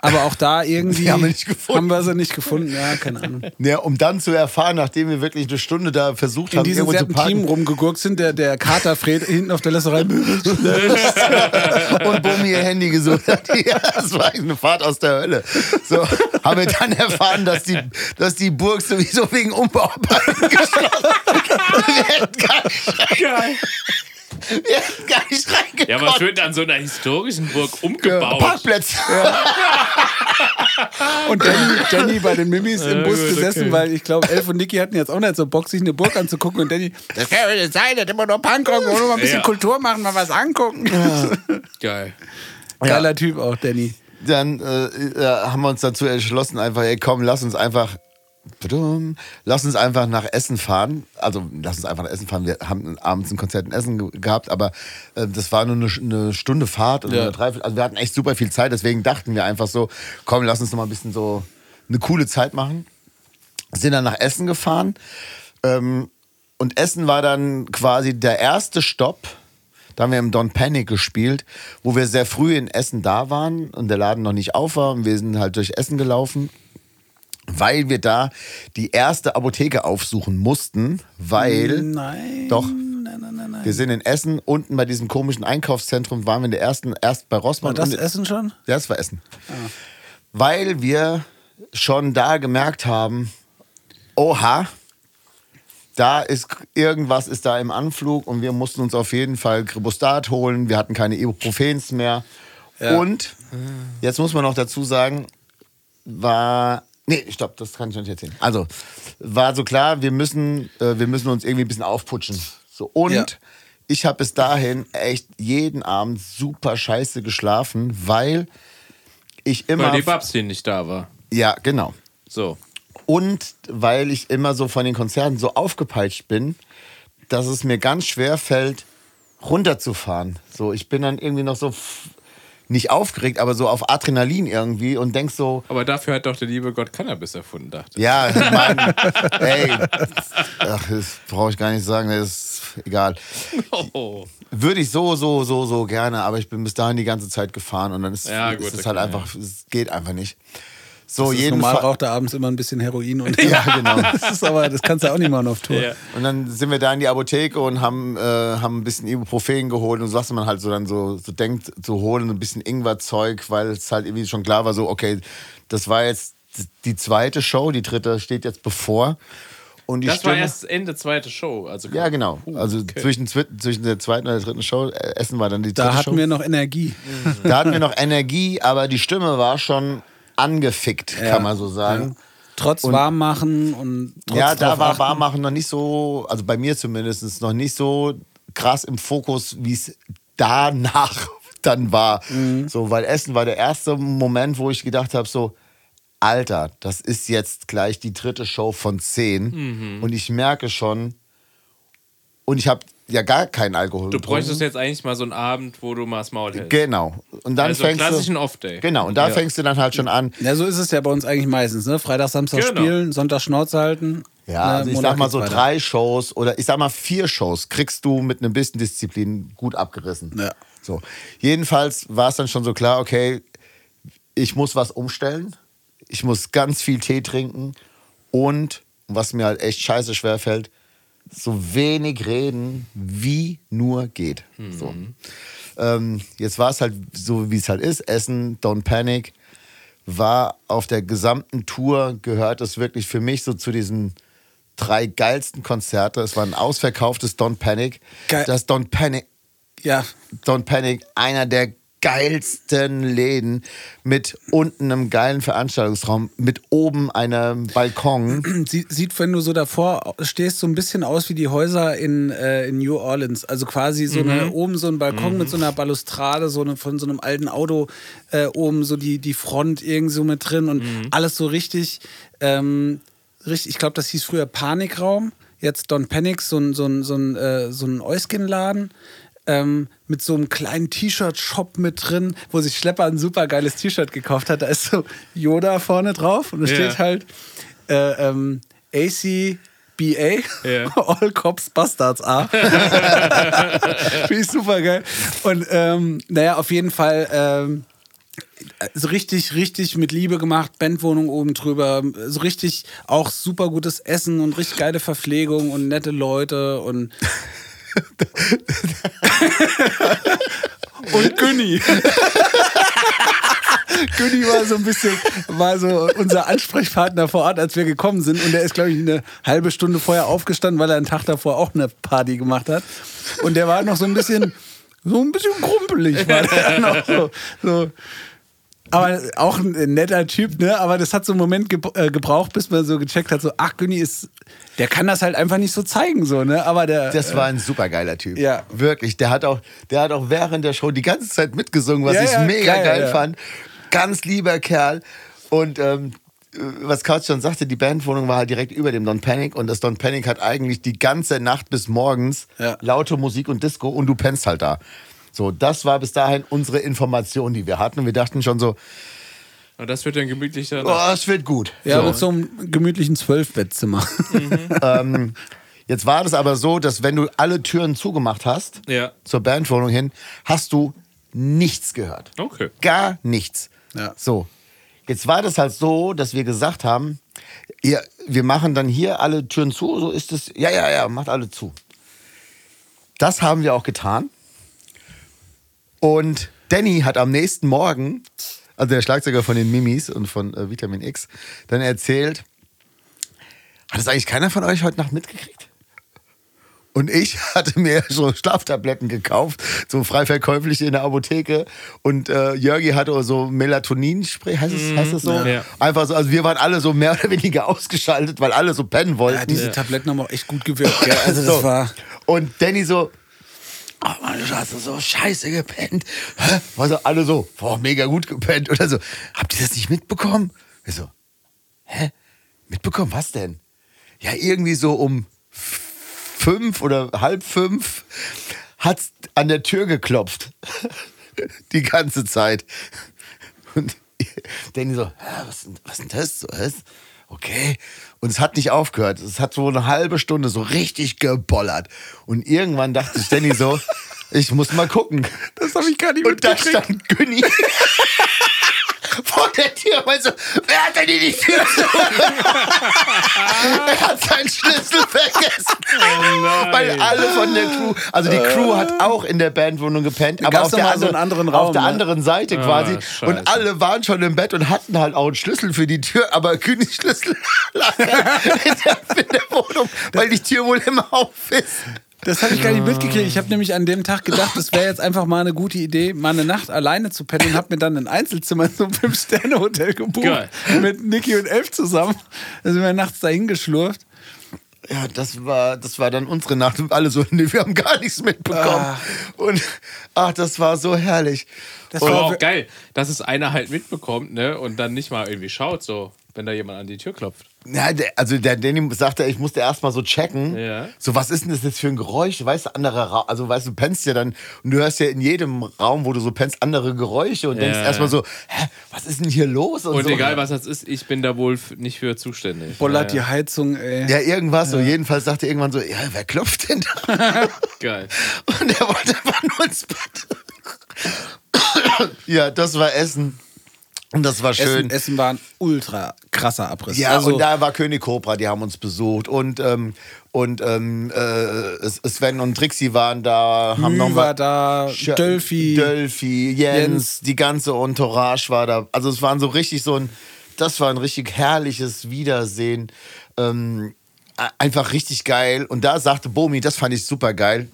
Aber auch da irgendwie [laughs] haben wir nicht gefunden. haben wir sie nicht gefunden. Ja, keine Ahnung. Ja, um dann zu erfahren, nachdem wir wirklich eine Stunde da versucht In haben, irgendwo zu parken rumgegurkt sind, der, der Kater Fred hinten auf der Lässerei. und Bumi ihr Handy gesucht hat. [laughs] Ja, das war eine Fahrt aus der Hölle. So haben wir dann erfahren, dass die, dass die Burg sowieso wegen Umbauarbeiten geschlossen wir hätten gar nicht, Geil. Wir hätten gar nicht reingekommen. Ja, aber schön an so einer historischen Burg umgebaut. Parkplätze. Und Danny, Danny bei den Mimis im Ja, Bus gut, gesessen, okay. weil ich glaube, Elf und Niki hatten jetzt auch nicht so Bock, sich eine Burg anzugucken. Und Danny, das kann ja nicht sein, das immer nur Punkrock, wollen wir mal ein bisschen Ja. Kultur machen, mal was angucken. Geil. Geiler Typ auch, Danny. Dann äh, äh, haben wir uns dazu entschlossen, einfach, ey, komm, lass uns einfach. Lass uns einfach nach Essen fahren. Also, lass uns einfach nach Essen fahren. Wir haben abends ein Konzert in Essen ge- gehabt, aber äh, das war nur eine, eine Stunde Fahrt oder Ja. eine Dreiviertel. Also, wir hatten echt super viel Zeit. Deswegen dachten wir einfach so: komm, lass uns noch mal ein bisschen so eine coole Zeit machen. Sind dann nach Essen gefahren. Ähm, und Essen war dann quasi der erste Stopp. Da haben wir im Don Panic gespielt, wo wir sehr früh in Essen da waren und der Laden noch nicht auf war. Und wir sind halt durch Essen gelaufen, weil wir da die erste Apotheke aufsuchen mussten, weil. Nein. Doch. Nein, nein, nein, nein. Wir sind in Essen, unten bei diesem komischen Einkaufszentrum, waren wir in der ersten, erst bei Rossmann. War das Essen schon? ja, das war Essen. Weil wir schon da gemerkt haben, oha, da ist irgendwas ist da im Anflug und wir mussten uns auf jeden Fall Kribostat holen. Wir hatten keine Ibuprofens mehr. Und jetzt muss man noch dazu sagen, war nee, stopp, das kann ich noch nicht erzählen. Also war so klar, wir müssen äh, wir müssen uns irgendwie ein bisschen aufputschen. So und Ja. ich habe bis dahin echt jeden Abend super scheiße geschlafen, weil ich immer Weil die Babsi nicht da war. ja genau So. und weil ich immer so von den Konzerten so aufgepeitscht bin, dass es mir ganz schwer fällt, runterzufahren. So, ich bin dann irgendwie noch so nicht aufgeregt, aber so auf Adrenalin irgendwie und denk so, Aber dafür hat doch der liebe Gott Cannabis erfunden, dachte ich. ja, Mann, ey, ach, das brauche ich gar nicht sagen, das ist egal. Oh. Würde ich so, so, so, so gerne, aber ich bin bis dahin die ganze Zeit gefahren und dann ist, Ja, gut, ist es halt einfach, es geht einfach nicht. So, Das ist jeden normal Fall. raucht er abends immer ein bisschen Heroin und [laughs] Ja, genau. [laughs] das ist aber, das kannst du auch nicht machen auf Tour. Ja. Und dann sind wir da in die Apotheke und haben, äh, haben ein bisschen Ibuprofen geholt und so, was man halt so dann so, so denkt, zu holen, ein bisschen Ingwerzeug, weil es halt irgendwie schon klar war, so, okay, das war jetzt die zweite Show, die dritte steht jetzt bevor. Und die Das war Stimme, erst Ende zweite Show. Also Ja, genau. Also okay. zwischen, zwi- zwischen der zweiten und der dritten Show, äh, Essen war dann die dritte Da hatten Show. wir noch Energie. da hatten wir noch Energie, aber die Stimme war schon angefickt, Ja. kann man so sagen. Ja. Trotz Warmmachen und trotz Ja, da war achten. Warmmachen noch nicht so, also bei mir zumindest, noch nicht so krass im Fokus, wie es danach [laughs] dann war. Mhm. So, weil Essen war der erste Moment, wo ich gedacht habe, so, Alter, das ist jetzt gleich die dritte Show von zehn Mhm. und ich merke schon, und ich habe ja gar keinen Alkohol Du getrunken. bräuchtest jetzt eigentlich mal so einen Abend, wo du mal das Maul hältst. Genau. Und dann Also fängst klassischen du, Off-Day. Genau, und da Ja. fängst du dann halt schon an, Ja, so ist es ja bei uns eigentlich meistens. Ne? Freitag, Samstag Genau. spielen, Sonntag Schnauze halten. Ja, ne, also ich Montag sag mal so weiter. drei Shows oder ich sag mal vier Shows kriegst du mit einem bisschen Disziplin gut abgerissen. Ja. So. Jedenfalls war es dann schon so klar, okay, ich muss was umstellen. Ich muss ganz viel Tee trinken und, was mir halt echt scheiße schwer fällt, so wenig reden, wie nur geht. So. Ähm, jetzt war es halt so, wie es halt ist. Essen, Don't Panic. War auf der gesamten Tour, gehört es wirklich für mich so zu diesen drei geilsten Konzerte. Es war ein ausverkauftes Don't Panic. Geil. Das Don't Panic, Ja, Don't Panic, einer der geilsten Läden mit unten einem geilen Veranstaltungsraum, mit oben einem Balkon. sieht, sieht, wenn du so davor stehst, so ein bisschen aus wie die Häuser in, äh, in New Orleans. Also quasi so eine, oben so ein Balkon mit so einer Balustrade, so eine, von so einem alten Auto äh, oben so die, die Front irgendwie so mit drin und alles so richtig, ähm, richtig, ich glaube, das hieß früher Panikraum, jetzt Don Panic, so ein, so ein, so ein, äh, so ein Euskin-Laden. Ähm, mit so einem kleinen T-Shirt-Shop mit drin, wo sich Schlepper ein super geiles T-Shirt gekauft hat. Da ist so Yoda vorne drauf und da Ja. steht halt äh, ähm, ACBA, Ja. [laughs] All Cops Bastards A. [laughs] Finde ich super geil. Und ähm, naja, auf jeden Fall ähm, so richtig, richtig mit Liebe gemacht, Bandwohnung oben drüber, so richtig auch super gutes Essen und richtig geile Verpflegung und nette Leute und [laughs] und Günni. [laughs] Günni war so ein bisschen, war so unser Ansprechpartner vor Ort, als wir gekommen sind. Und der ist, glaube ich, eine halbe Stunde vorher aufgestanden, weil er einen Tag davor auch eine Party gemacht hat. Und der war noch so ein bisschen, so ein bisschen krumpelig war der noch so. so. Aber auch ein netter Typ, ne? Aber das hat so einen Moment äh, gebraucht, bis man so gecheckt hat, so, ach, Günni ist, der kann das halt einfach nicht so zeigen, so, ne? Aber der. Das war ein super geiler Typ. Ja. Wirklich. Der hat auch, der hat auch während der Show die ganze Zeit mitgesungen, was Ja, ich ja, mega geil, geil, ja. fand. Ganz lieber Kerl. Und ähm, was Couch schon sagte, die Bandwohnung war halt direkt über dem Don Panic und das Don Panic hat eigentlich die ganze Nacht bis morgens laute Musik und Disco und du pennst halt da. So, das war bis dahin unsere Information, die wir hatten. Und wir dachten schon so, das wird dann gemütlich dann. oh, es wird gut. ja, so. mit so einem gemütlichen Zwölfbettzimmer. [laughs] Jetzt war das aber so, dass wenn du alle Türen zugemacht hast, Ja. zur Bandwohnung hin, hast du nichts gehört. Okay. Gar nichts. Ja. So. Jetzt war das halt so, dass wir gesagt haben, ihr, wir machen dann hier alle Türen zu, so ist es. Ja, ja, ja, macht alle zu. Das haben wir auch getan. Und Danny hat am nächsten Morgen also der Schlagzeuger von den Mimis und von äh, Vitamin X, dann erzählt, hat das eigentlich keiner von euch heute Nacht mitgekriegt? Und ich [laughs] hatte mir so Schlaftabletten gekauft, so frei verkäuflich in der Apotheke. Und äh, Jörgi hatte so Melatonin-Spray, heißt es, heißt das so? Ja. Einfach so, also wir waren alle so mehr [laughs] oder weniger ausgeschaltet, weil alle so pennen wollten. Ja, diese Tabletten haben auch echt gut gewirkt. Gell? [laughs] Also das So. war. Und Danny so, oh Mann, du hast so scheiße gepennt. Hä? War so, alle so, boah, mega gut gepennt. Oder so, habt ihr das nicht mitbekommen? Ich so, hä? Mitbekommen, was denn? Ja, irgendwie so um fünf oder halb fünf hat's an der Tür geklopft. [laughs] Die ganze Zeit. Und [laughs] Danny so, "Hä, was, was denn das? So, was? Okay. Und es hat nicht aufgehört. Es hat so eine halbe Stunde so richtig gebollert. Und irgendwann dachte ich Danny so, ich muss mal gucken. Das habe ich gar nicht Und da stand Günni [laughs] der Tür. Und so, wer hat denn hier die Tür zu? er hat seinen Schlüssel vergessen. nein. Weil alle von der Crew, also die Crew hat auch in der Bandwohnung gepennt, aber auf der, mal so anderen, einen anderen auf Raum, der ne? anderen Seite quasi. scheiße. Und alle waren schon im Bett und hatten halt auch einen Schlüssel für die Tür, aber Günnis Schlüssel [laughs] lag in der, in der Wohnung, weil die Tür wohl immer auf ist. Das habe ich gar nicht mitgekriegt. Ich habe nämlich an dem Tag gedacht, es wäre jetzt einfach mal eine gute Idee, mal eine Nacht alleine zu pennen und habe mir dann ein Einzelzimmer in so einem Fünf-Sterne-Hotel gebucht. Geil. Mit Niki und Elf zusammen. Da sind wir nachts dahin geschlurft. Ja, das war, das war dann unsere Nacht und alle so, nee, wir haben gar nichts mitbekommen. Ah. Und ach, das war so herrlich. Das Aber war auch geil, dass es einer halt mitbekommt, ne? Und dann nicht mal irgendwie schaut, so, wenn da jemand an die Tür klopft. Ja, der, also der Danny sagte, ich musste erst mal so checken. Ja. So, was ist denn das jetzt für ein Geräusch? Weißt du, andere Ra also weißt du, du pennst ja dann und du hörst ja in jedem Raum, wo du so pennst, andere Geräusche und Ja. denkst erstmal so, hä, was ist denn hier los? Und so. egal was das ist, ich bin da wohl nicht für zuständig. Bollert ja, die Heizung, ey. Ja, irgendwas. So, jedenfalls sagte er irgendwann so, ja, wer klopft denn da? [laughs] Geil. und er wollte einfach nur ins Bett. [coughs] ja, das war Essen. Und das war schön. Essen, Essen war ein ultra krasser Abriss. Ja, also, und da war König Cobra, die haben uns besucht. Und, ähm, und ähm, äh, Sven und Trixie waren da. Haben Mü noch war da, Sch- Dölfi. Dölfi, Jens, Jens. die ganze Entourage war da. Also es waren so richtig so ein, das war ein richtig herrliches Wiedersehen. Ähm, einfach richtig geil. Und da sagte Bomi, das fand ich super geil.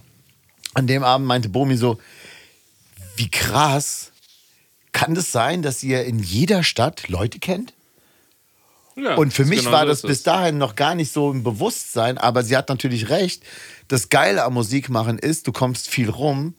An dem Abend meinte Bomi so, wie krass kann das sein, dass ihr in jeder Stadt Leute kennt? Ja, Und für mich genau war das bis es. dahin noch gar nicht so im Bewusstsein, aber sie hat natürlich recht. Das Geile am Musikmachen ist, du kommst viel rum,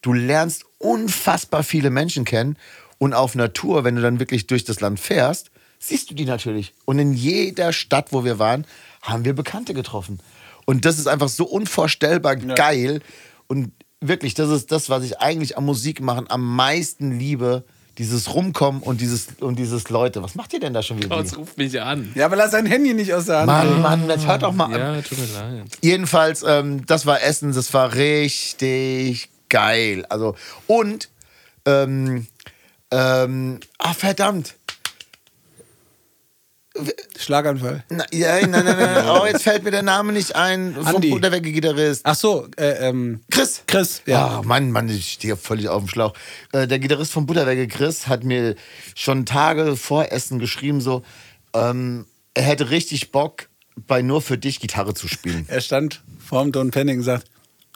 du lernst unfassbar viele Menschen kennen und auf Natur, wenn du dann wirklich durch das Land fährst, siehst du die natürlich. Und in jeder Stadt, wo wir waren, haben wir Bekannte getroffen. Und das ist einfach so unvorstellbar geil. Und wirklich, das ist das, was ich eigentlich am Musikmachen am meisten liebe. Dieses Rumkommen und dieses, und dieses Leute. Was macht ihr denn da schon wieder? Kautz ruft mich an. ja, weil er sein Handy nicht aus der Hand Mann. Mann, jetzt hört doch mal an. Ja, tut mir leid. Jedenfalls, ähm, das war Essen, das war richtig geil. Also, und, ähm, ähm, ah, verdammt. Schlaganfall. Na, ja, nein, nein, nein, nein. [laughs] Oh, jetzt fällt mir der Name nicht ein. Vom Andi. Butterwege-Gitarrist. Ach so, äh, ähm, Chris. Chris, ja. Ja. Mann, Mann, ich stehe völlig auf dem Schlauch. Äh, der Gitarrist von Butterwege, Chris, hat mir schon Tage vor Essen geschrieben, so, ähm, er hätte richtig Bock, bei Nur für dich Gitarre zu spielen. Er stand vorm Don Penning und sagt,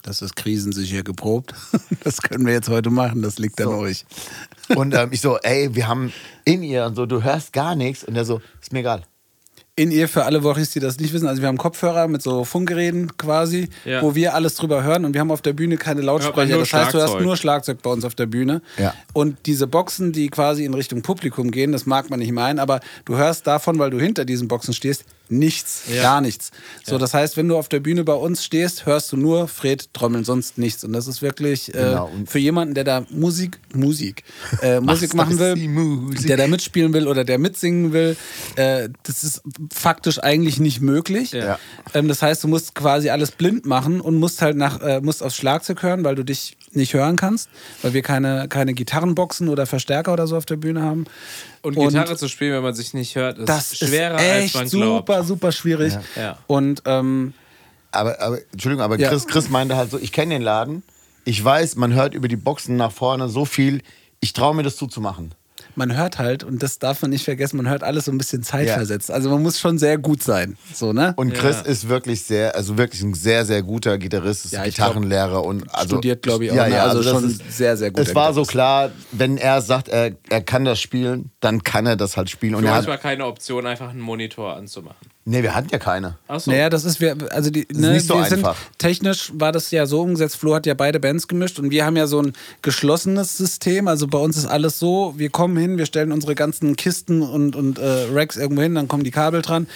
das ist krisensicher geprobt. [laughs] Das können wir jetzt heute machen, das liegt an euch. Und ähm, ich so, ey, wir haben in ihr und so, du hörst gar nichts. Und er so, ist mir egal. In ihr für alle Wochis, die das nicht wissen, also wir haben Kopfhörer mit so Funkgeräten quasi, Ja. wo wir alles drüber hören und wir haben auf der Bühne keine Lautsprecher. nur das heißt, du hast Schlagzeug. nur Schlagzeug bei uns auf der Bühne. Ja. Und diese Boxen, die quasi in Richtung Publikum gehen, das mag man nicht meinen, aber du hörst davon, weil du hinter diesen Boxen stehst, nichts, Ja. gar nichts. So, das heißt, wenn du auf der Bühne bei uns stehst, hörst du nur Fred trommeln, sonst nichts. Und das ist wirklich äh, Genau. Für jemanden, der da Musik, Musik, äh, Musik machen will, Musik? der da mitspielen will oder der mitsingen will, äh, das ist faktisch eigentlich nicht möglich. Ja. Ähm, das heißt, du musst quasi alles blind machen und musst halt nach, äh, musst aufs Schlagzeug hören, weil du dich nicht hören kannst, weil wir keine, keine Gitarrenboxen oder Verstärker oder so auf der Bühne haben. Und Gitarre zu spielen, wenn man sich nicht hört, ist das schwerer, ist echt als man glaubt. super, super schwierig. Ja. Und ähm, Aber, aber Entschuldigung, aber Ja. Chris, Chris meinte halt so, ich kenne den Laden. Ich weiß, man hört über die Boxen nach vorne so viel. Ich traue mir das zuzumachen. Man hört halt, und das darf man nicht vergessen, man hört alles so ein bisschen zeitversetzt. Also man muss schon sehr gut sein. So, ne? Und Chris Ja. ist wirklich sehr, also wirklich ein sehr, sehr guter Gitarrist, ist Ja, ich glaub, Gitarrenlehrer und also studiert, glaub ich, auch, Ja, ne? ja, Also das schon ist, sehr, sehr guter Es war so klar, wenn er sagt, er, er kann das spielen, dann kann er das halt spielen. Und Für er euch war hat, keine Option, einfach einen Monitor anzumachen. Nee, wir hatten ja keine. Achso. Naja, das ist, wir, also die, ne, nicht so wir sind, einfach. technisch war das ja so umgesetzt, Flo hat ja beide Bands gemischt und wir haben ja so ein geschlossenes System, also bei uns ist alles so, wir kommen hin, wir stellen unsere ganzen Kisten und, und äh, Racks irgendwo hin, dann kommen die Kabel dran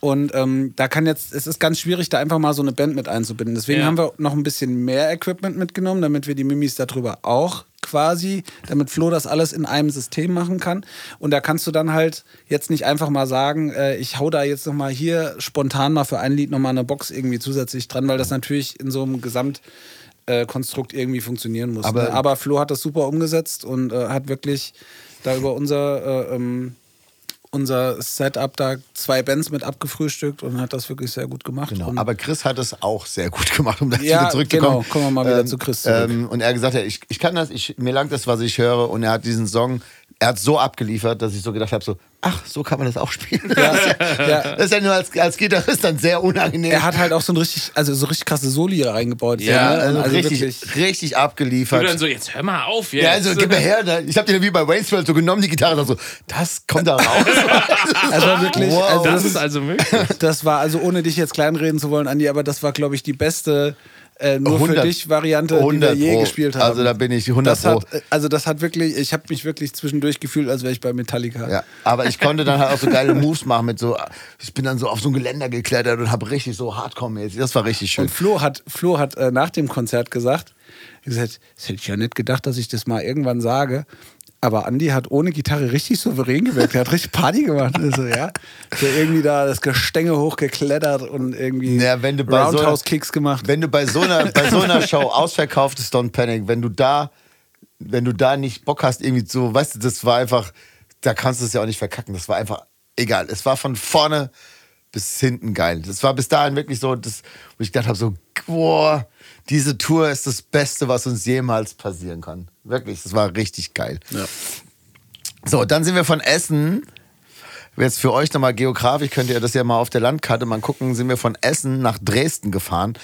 und ähm, da kann jetzt, es ist ganz schwierig, da einfach mal so eine Band mit einzubinden. Deswegen Ja. haben wir noch ein bisschen mehr Equipment mitgenommen, damit wir die Mimis darüber auch quasi, damit Flo das alles in einem System machen kann. Und da kannst du dann halt jetzt nicht einfach mal sagen, äh, ich hau da jetzt nochmal hier spontan mal für ein Lied nochmal eine Box irgendwie zusätzlich dran, weil das natürlich in so einem Gesamtkonstrukt irgendwie funktionieren muss. Aber- Aber, ne? Aber Flo hat das super umgesetzt und äh, hat wirklich da über unser, äh, ähm, unser Setup da zwei Bands mit abgefrühstückt und hat das wirklich sehr gut gemacht. Genau. Und Aber Chris hat es auch sehr gut gemacht, um da Ja, wieder zurückzukommen. genau. Kommen wir mal wieder zu Chris zurück. Ähm, und er hat gesagt, ja, ich, ich kann das, ich, mir langt das, was ich höre. Und er hat diesen Song, er hat so abgeliefert, dass ich so gedacht habe, so, ach, so kann man das auch spielen. [laughs] das, ist ja, ja. das ist ja nur als, als Gitarrist dann sehr unangenehm. er hat halt auch so ein richtig, also so richtig krasse Soli reingebaut. Ja, ne? also, richtig, wirklich. richtig Du abgeliefert. dann so, jetzt hör mal auf jetzt. ja, also gib mir her. Ich habe den wie bei Wayne's World so genommen, die Gitarre, so, das kommt da raus. [laughs] Also wirklich, Wow. also das das, ist also möglich. das war, also ohne dich jetzt kleinreden zu wollen, Andi, aber das war, glaube ich, die beste äh, nur 100 für dich Variante, die wir 100 je Pro. gespielt haben. Also da bin ich 100 das hat, Pro. äh, Also das hat wirklich, ich habe mich wirklich zwischendurch gefühlt, als wäre ich bei Metallica. Ja, aber ich konnte dann halt auch so geile Moves machen mit so, ich bin dann so auf so ein Geländer geklettert und habe richtig so Hardcore-mäßig, das war richtig schön. Und Flo hat, Flo hat äh, nach dem Konzert gesagt, hat gesagt, das hätte ich ja nicht gedacht, dass ich das mal irgendwann sage. Aber Andi hat ohne Gitarre richtig souverän gewirkt. Er hat richtig Party gemacht. Also, ja. So irgendwie da das Gestänge hochgeklettert und irgendwie Ja, wenn du bei so einer- Roundhouse-Kicks gemacht. Wenn du bei so einer, bei so einer Show ausverkauft ist Don't Panic, wenn du da, wenn du da nicht Bock hast, irgendwie so, weißt du, das war einfach, da kannst du es ja auch nicht verkacken. Das war einfach egal. Es war von vorne bis hinten geil. Das war bis dahin wirklich so, das, wo ich gedacht habe, so, boah, diese Tour ist das Beste, was uns jemals passieren kann. Wirklich, das war richtig geil. So, dann sind wir von Essen. Jetzt für euch nochmal geografisch könnt ihr das ja mal auf der Landkarte mal gucken, sind wir von Essen nach Dresden gefahren.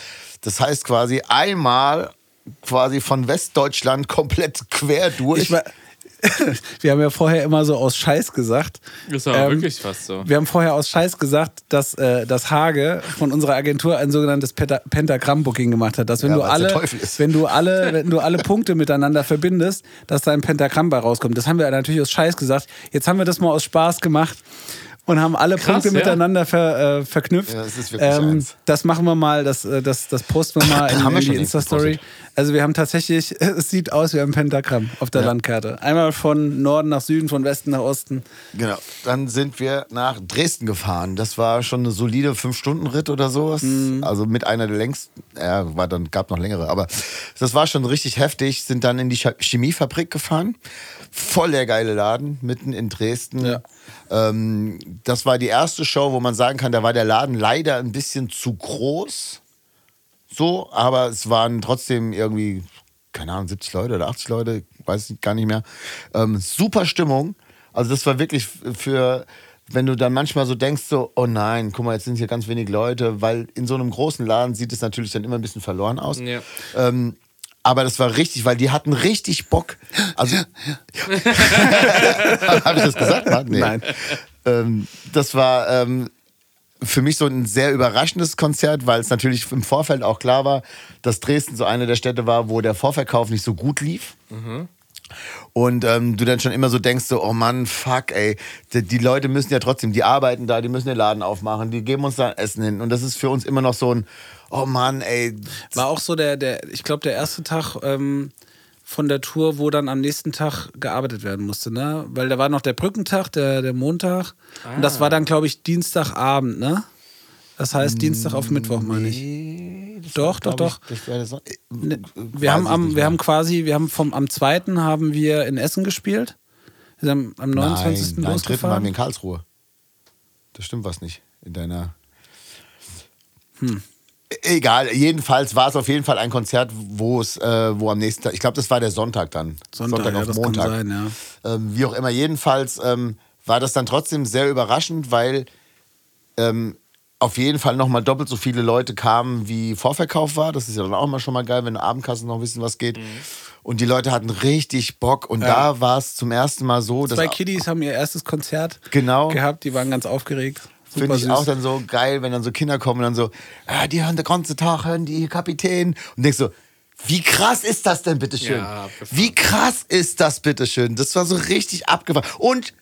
Das heißt quasi einmal quasi von Westdeutschland komplett quer durch. Ich [laughs] wir haben ja vorher immer so aus Scheiß gesagt. Das war ähm, wirklich fast so. Wir haben vorher aus Scheiß gesagt, dass, äh, dass Hage von unserer Agentur ein sogenanntes Penta Pentagramm-Booking gemacht hat. Dass wenn Ja, du alle, wenn du alle, [laughs] wenn du alle Punkte miteinander verbindest, dass da ein Pentagramm bei rauskommt. Das haben wir natürlich aus Scheiß gesagt. Jetzt haben wir das mal aus Spaß gemacht. Und haben alle Krass, Punkte ja. miteinander ver, äh, verknüpft. Ja, das ist wirklich ähm, eins. das machen wir mal, das, äh, das, das posten wir mal [laughs] in, in die Insta-Story. Also wir haben tatsächlich, [laughs] es sieht aus wie ein Pentagramm auf der Landkarte. Einmal von Norden nach Süden, von Westen nach Osten. Genau. Dann sind wir nach Dresden gefahren. Das war schon eine solide 5-Stunden-Ritt oder sowas. Also mit einer der längsten. Ja, war dann, gab noch längere, aber das war schon richtig heftig. Sind dann in die Ch- Chemiefabrik gefahren. Voll der geile Laden, mitten in Dresden. Ja. Ähm, das war die erste Show, wo man sagen kann, da war der Laden leider ein bisschen zu groß. So, aber es waren trotzdem irgendwie, keine Ahnung, 70 Leute oder 80 Leute, weiß ich gar nicht mehr. Ähm, super Stimmung. Also das war wirklich für, wenn du dann manchmal so denkst, so, oh nein, guck mal, jetzt sind hier ganz wenig Leute, weil in so einem großen Laden sieht es natürlich dann immer ein bisschen verloren aus. Ja. Ähm, aber das war richtig, weil die hatten richtig Bock. Also, [laughs] habe ich das gesagt? Mann? Nee. Nein. Ähm, das war ähm, für mich so ein sehr überraschendes Konzert, weil es natürlich im Vorfeld auch klar war, dass Dresden so eine der Städte war, wo der Vorverkauf nicht so gut lief. Und ähm, du dann schon immer so denkst, so, oh Mann, fuck, ey, die, die Leute müssen ja trotzdem, die arbeiten da, die müssen den Laden aufmachen, die geben uns da Essen hin. Und das ist für uns immer noch so ein, oh Mann, ey, War auch so der, der ich glaube, der erste Tag ähm, von der Tour, wo dann am nächsten Tag gearbeitet werden musste, ne? Weil da war noch der Brückentag, der, der Montag. Und das war dann, glaube ich, Dienstagabend, ne? Das heißt Dienstag auf Mittwoch, meine ich. Doch, doch, doch. Äh, Ne, Wir haben am, wir haben quasi, wir haben vom am 2. haben wir in Essen gespielt. Wir sind am, am 29. Nein, nein, dritten waren wir losgefahren. in Karlsruhe. Das stimmt was nicht in deiner. Hm. egal, jedenfalls war es auf jeden Fall ein Konzert, wo es, äh, wo am nächsten Tag, ich glaube, das war der Sonntag dann. Sonntag, ja, das kann sein, ja. Ähm, wie auch immer, jedenfalls ähm, war das dann trotzdem sehr überraschend, weil ähm, auf jeden Fall nochmal doppelt so viele Leute kamen, wie Vorverkauf war. Das ist ja dann auch mal schon mal geil, wenn Abendkassen noch wissen, was geht. Und die Leute hatten richtig Bock. Und da war es zum ersten Mal so, dass Zwei Kiddies haben ihr erstes Konzert Genau. gehabt, die waren ganz aufgeregt. Finde ich süß. auch dann so geil, wenn dann so Kinder kommen und dann so, ah, die hören den ganzen Tag, hören die Kapitän. Und denkst so, wie krass ist das denn, bitteschön? Ja, wie krass ist das, bitteschön? Das war so richtig abgefahren. Und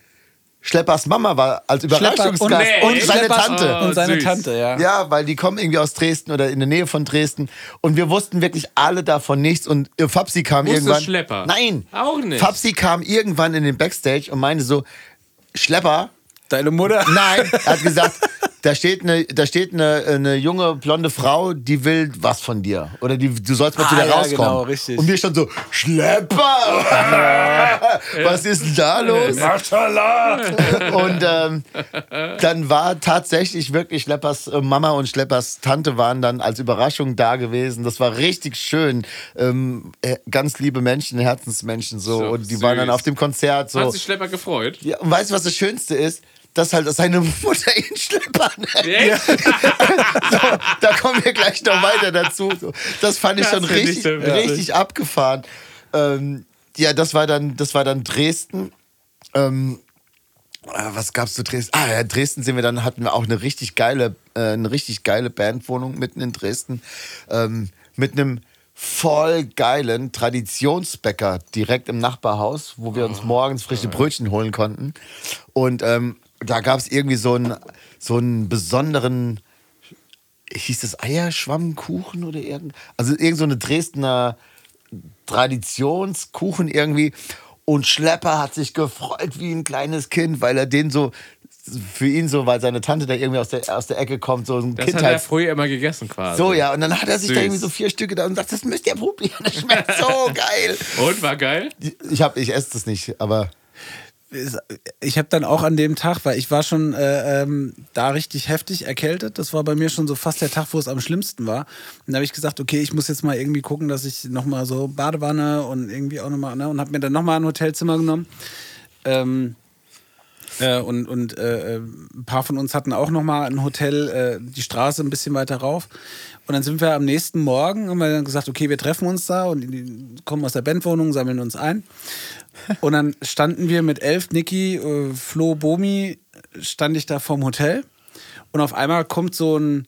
Schleppers Mama war als Überraschungsgast und- Nee, und, seine Schleppers- Tante. Und seine süß. Tante, ja. Ja, weil die kommen irgendwie aus Dresden oder in der Nähe von Dresden. Und wir wussten wirklich alle davon nichts. Und Fabsi kam Wusste irgendwann. Schlepper? Nein. Auch nicht. Fabsi kam irgendwann in den Backstage und meinte so: Schlepper, Deine Mutter? Nein, er hat gesagt, da steht eine, da steht eine, eine junge blonde Frau, die will was von dir. Oder die, du sollst mal zu Ah, der ja, rauskommen. genau, richtig. Und wir standen so, Schlepper! was ist denn da los? Und ähm, dann war tatsächlich wirklich Schleppers äh, Mama und Schleppers Tante waren dann als Überraschung da gewesen. Das war richtig schön. Ähm, äh, ganz liebe Menschen, Herzensmenschen so. So und die waren dann süß. auf dem Konzert so. Hat sich Schlepper gefreut? Ja, und weißt du, was das Schönste ist? Dass halt seine Mutter ihn Schlepper nennt. Echt? [laughs] So, da kommen wir gleich noch weiter dazu. So, das fand ich Das schon richtig, so richtig abgefahren. Ähm, ja, das war dann, das war dann Dresden. Ähm, äh, was gab's zu Dresden? Ah, ja, Dresden sind wir dann, hatten wir auch eine richtig geile, äh, eine richtig geile Bandwohnung mitten in Dresden. Ähm, mit einem voll geilen Traditionsbäcker direkt im Nachbarhaus, wo wir uns morgens frische Brötchen holen konnten. Und ähm, da gab es irgendwie so einen, so einen besonderen, hieß das Eierschwammkuchen oder irgend, also irgend so eine Dresdner Traditionskuchen irgendwie. Und Schlepper hat sich gefreut wie ein kleines Kind, weil er den so, für ihn so, weil seine Tante da irgendwie aus der, aus der Ecke kommt, so ein Das hat er Kindheits... früher immer gegessen quasi. So, ja, und dann hat er sich da Süß. irgendwie so vier Stücke da und sagt, das müsst ihr probieren, das schmeckt so [laughs] geil. Und, war geil? Ich, hab, ich esse das nicht, aber ich habe dann auch an dem Tag, weil ich war schon äh, ähm, da richtig heftig erkältet. Das war bei mir schon so fast der Tag, wo es am schlimmsten war. Und da habe ich gesagt, okay, ich muss jetzt mal irgendwie gucken, dass ich nochmal so Badewanne und irgendwie auch nochmal, ne, und habe mir dann nochmal ein Hotelzimmer genommen. Ähm, äh, und und äh, äh, ein paar von uns hatten auch nochmal ein Hotel, äh, die Straße ein bisschen weiter rauf. Und dann sind wir am nächsten Morgen, haben wir dann gesagt, okay, wir treffen uns da und die kommen aus der Bandwohnung, sammeln uns ein. Und dann standen wir mit elf, Niki, äh, Flo, Bomi, stand ich da vorm Hotel. Und auf einmal kommt so ein,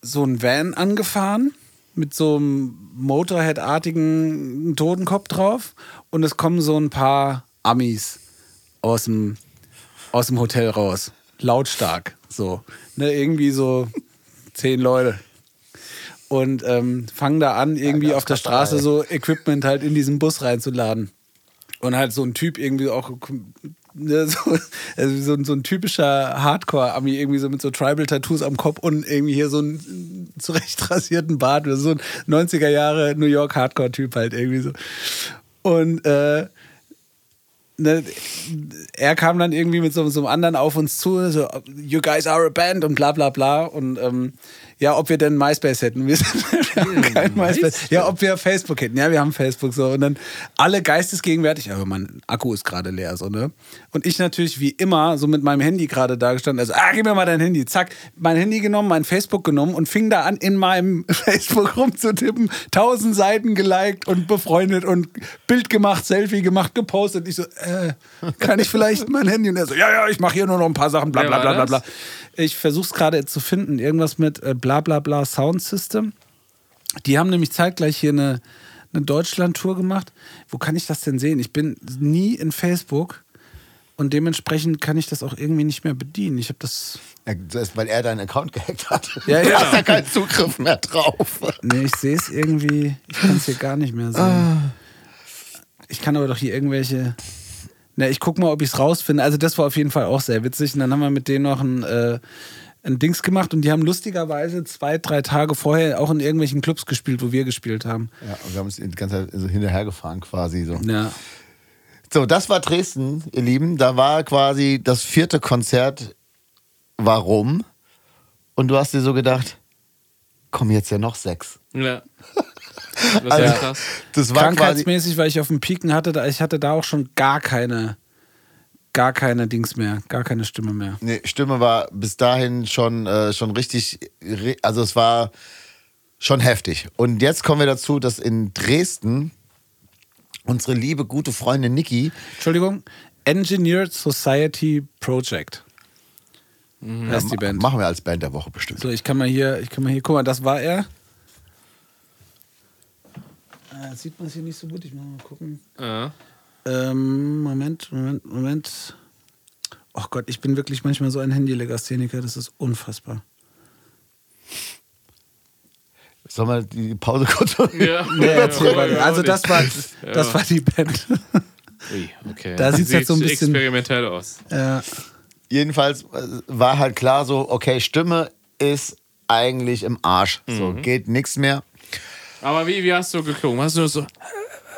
so ein Van angefahren mit so einem Motorhead-artigen Totenkopf drauf. Und es kommen so ein paar Amis aus dem, aus dem Hotel raus. Lautstark. So. Ne, irgendwie so zehn Leute. Und ähm, fangen da an, irgendwie auf der Straße so Equipment halt in diesen Bus reinzuladen. Und halt so ein Typ irgendwie auch, ne, so, also so, ein- so ein typischer Hardcore-Ami, irgendwie so mit so Tribal-Tattoos am Kopf und irgendwie hier so einen zurecht rasierten Bart, so ein 90er Jahre New York Hardcore-Typ halt irgendwie so. Und äh, ne, er kam dann irgendwie mit so, so einem anderen auf uns zu, so, you guys are a band und bla bla bla. Und ähm, ja, ob wir denn MySpace hätten. Wir, sind, [laughs] wir haben kein MySpace. Ja, ob wir Facebook hätten. Ja, wir haben Facebook so. Und dann alle geistesgegenwärtig, aber mein Akku ist gerade leer, so, ne? Und ich natürlich wie immer so mit meinem Handy gerade da gestanden, also, ah, gib mir mal dein Handy. Zack, mein Handy genommen, mein Facebook genommen und fing da an, in meinem [laughs] Facebook rumzutippen, tausend Seiten geliked und befreundet und Bild gemacht, Selfie gemacht, gepostet. Ich so, äh, kann ich vielleicht mein Handy? Und er so, ja, ja, ich mache hier nur noch ein paar Sachen, bla bla bla bla bla. Ich versuche es gerade zu finden, irgendwas mit äh, bla bla bla Sound System. Die haben nämlich zeitgleich hier eine, eine Deutschland-Tour gemacht. Wo kann ich das denn sehen? Ich bin nie in Facebook und dementsprechend kann ich das auch irgendwie nicht mehr bedienen. Ich habe das. ja, das ist, weil er deinen Account gehackt hat. Ja, Du ja. hast [laughs] da keinen Zugriff mehr drauf. Nee, ich sehe es irgendwie. Ich kann es hier gar nicht mehr sehen. Ich kann aber doch hier irgendwelche. Na, ich guck mal, ob ich es rausfinde. Also, das war auf jeden Fall auch sehr witzig. Und dann haben wir mit denen noch ein, äh, ein Dings gemacht und die haben lustigerweise zwei, drei Tage vorher auch in irgendwelchen Clubs gespielt, wo wir gespielt haben. Ja, und wir haben uns die ganze Zeit so hinterhergefahren quasi so. Ja. So, das war Dresden, ihr Lieben. Da war quasi das vierte Konzert. Warum? Und du hast dir so gedacht, kommen jetzt ja noch sechs. Ja. [laughs] Das Also, ja krass. Das war. Krankheitsmäßig, weil ich auf dem Piken hatte, da, ich hatte da auch schon gar keine, gar keine Dings mehr, gar keine Stimme mehr. Nee, Stimme war bis dahin schon, äh, schon richtig, ri- also es war schon heftig. Und jetzt kommen wir dazu, dass in Dresden unsere liebe, gute Freundin Niki, Entschuldigung, Engineered Society Project. heißt die Band. machen wir als Band der Woche bestimmt. So, ich kann mal hier, ich kann mal hier, guck mal, das war er. Äh, sieht man es hier nicht so gut, ich muss mal gucken. Ja. Ähm, Moment, Moment, Moment. Oh Gott, ich bin wirklich manchmal so ein Handylegastheniker, das ist unfassbar. Sollen wir die Pause kurz Ja. [laughs] Nee, erzähl. Ja, Also das war, Ja. das war die Band. Ui, okay. Da sieht's jetzt so ein bisschen- experimentell aus. ja. Jedenfalls äh, war halt klar so, okay, Stimme ist eigentlich im Arsch. So, Mhm. geht nichts mehr. Aber wie, wie hast du geklungen? Hast du so.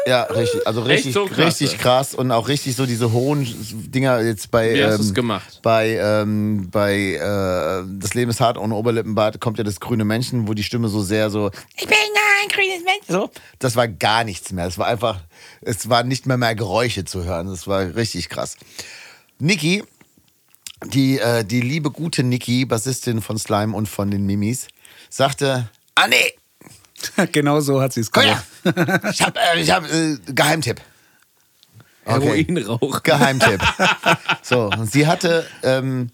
Ja, richtig. Also richtig, so krass, richtig krass und auch richtig so diese hohen Dinger jetzt bei. Wie hast du's ähm, gemacht? Bei, ähm, bei äh, Das Leben ist hart ohne Oberlippenbart kommt ja das grüne Männchen, wo die Stimme so sehr so. Ich bin ein grünes Männchen. So. Das war gar nichts mehr. Es war einfach. Es war nicht mehr mehr Geräusche zu hören. Das war richtig krass. Niki, die, äh, die liebe gute Niki, Bassistin von Slime und von den Mimis, sagte: Ah, nee, [laughs] genau so hat sie es komm gemacht. her. [laughs] Ich hab, äh, ich hab äh, Geheimtipp. Heroinrauch. Geheimtipp. [laughs] so, und sie hatte ähm,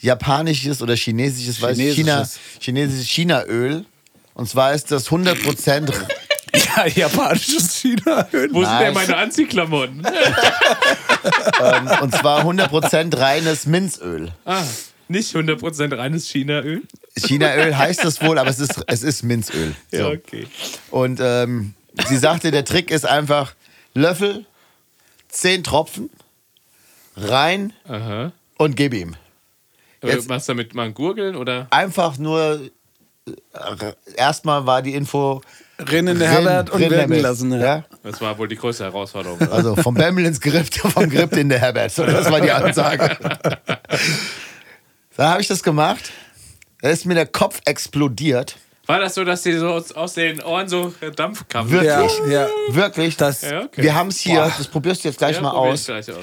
japanisches oder chinesisches, weiß ich, China, Chinesisches. Chinaöl. Und zwar ist das 100% Ja, japanisches China-Öl. Wo sind denn meine Anziehklamotten? ähm, und zwar 100% reines Minzöl. ah, nicht 100% reines Chinaöl? Chinaöl heißt das wohl, aber es ist, es ist Minzöl. So. Ja, okay. Und ähm, sie sagte, der Trick ist einfach Löffel, 10 Tropfen, rein Aha. und gib ihm. Jetzt- Äh, Was damit mal gurgeln oder? Einfach nur, äh, erstmal war die Info, Rennen in der Renn- Herbert und damit. lassen. Ja. Ja? Das war wohl die größte Herausforderung. Also vom Bämmel ins Griff, [laughs] vom Grip in der Herbert. So, das war die Ansage. [laughs] Da habe ich das gemacht. Da ist mir der Kopf explodiert. War das so, dass dir so aus, den Ohren so Dampf kam? Wirklich. Ja, ja. Wirklich. Das, Ja, okay. Wir haben es hier. Das probierst du jetzt gleich Ja, mal aus. ich Gleich aus.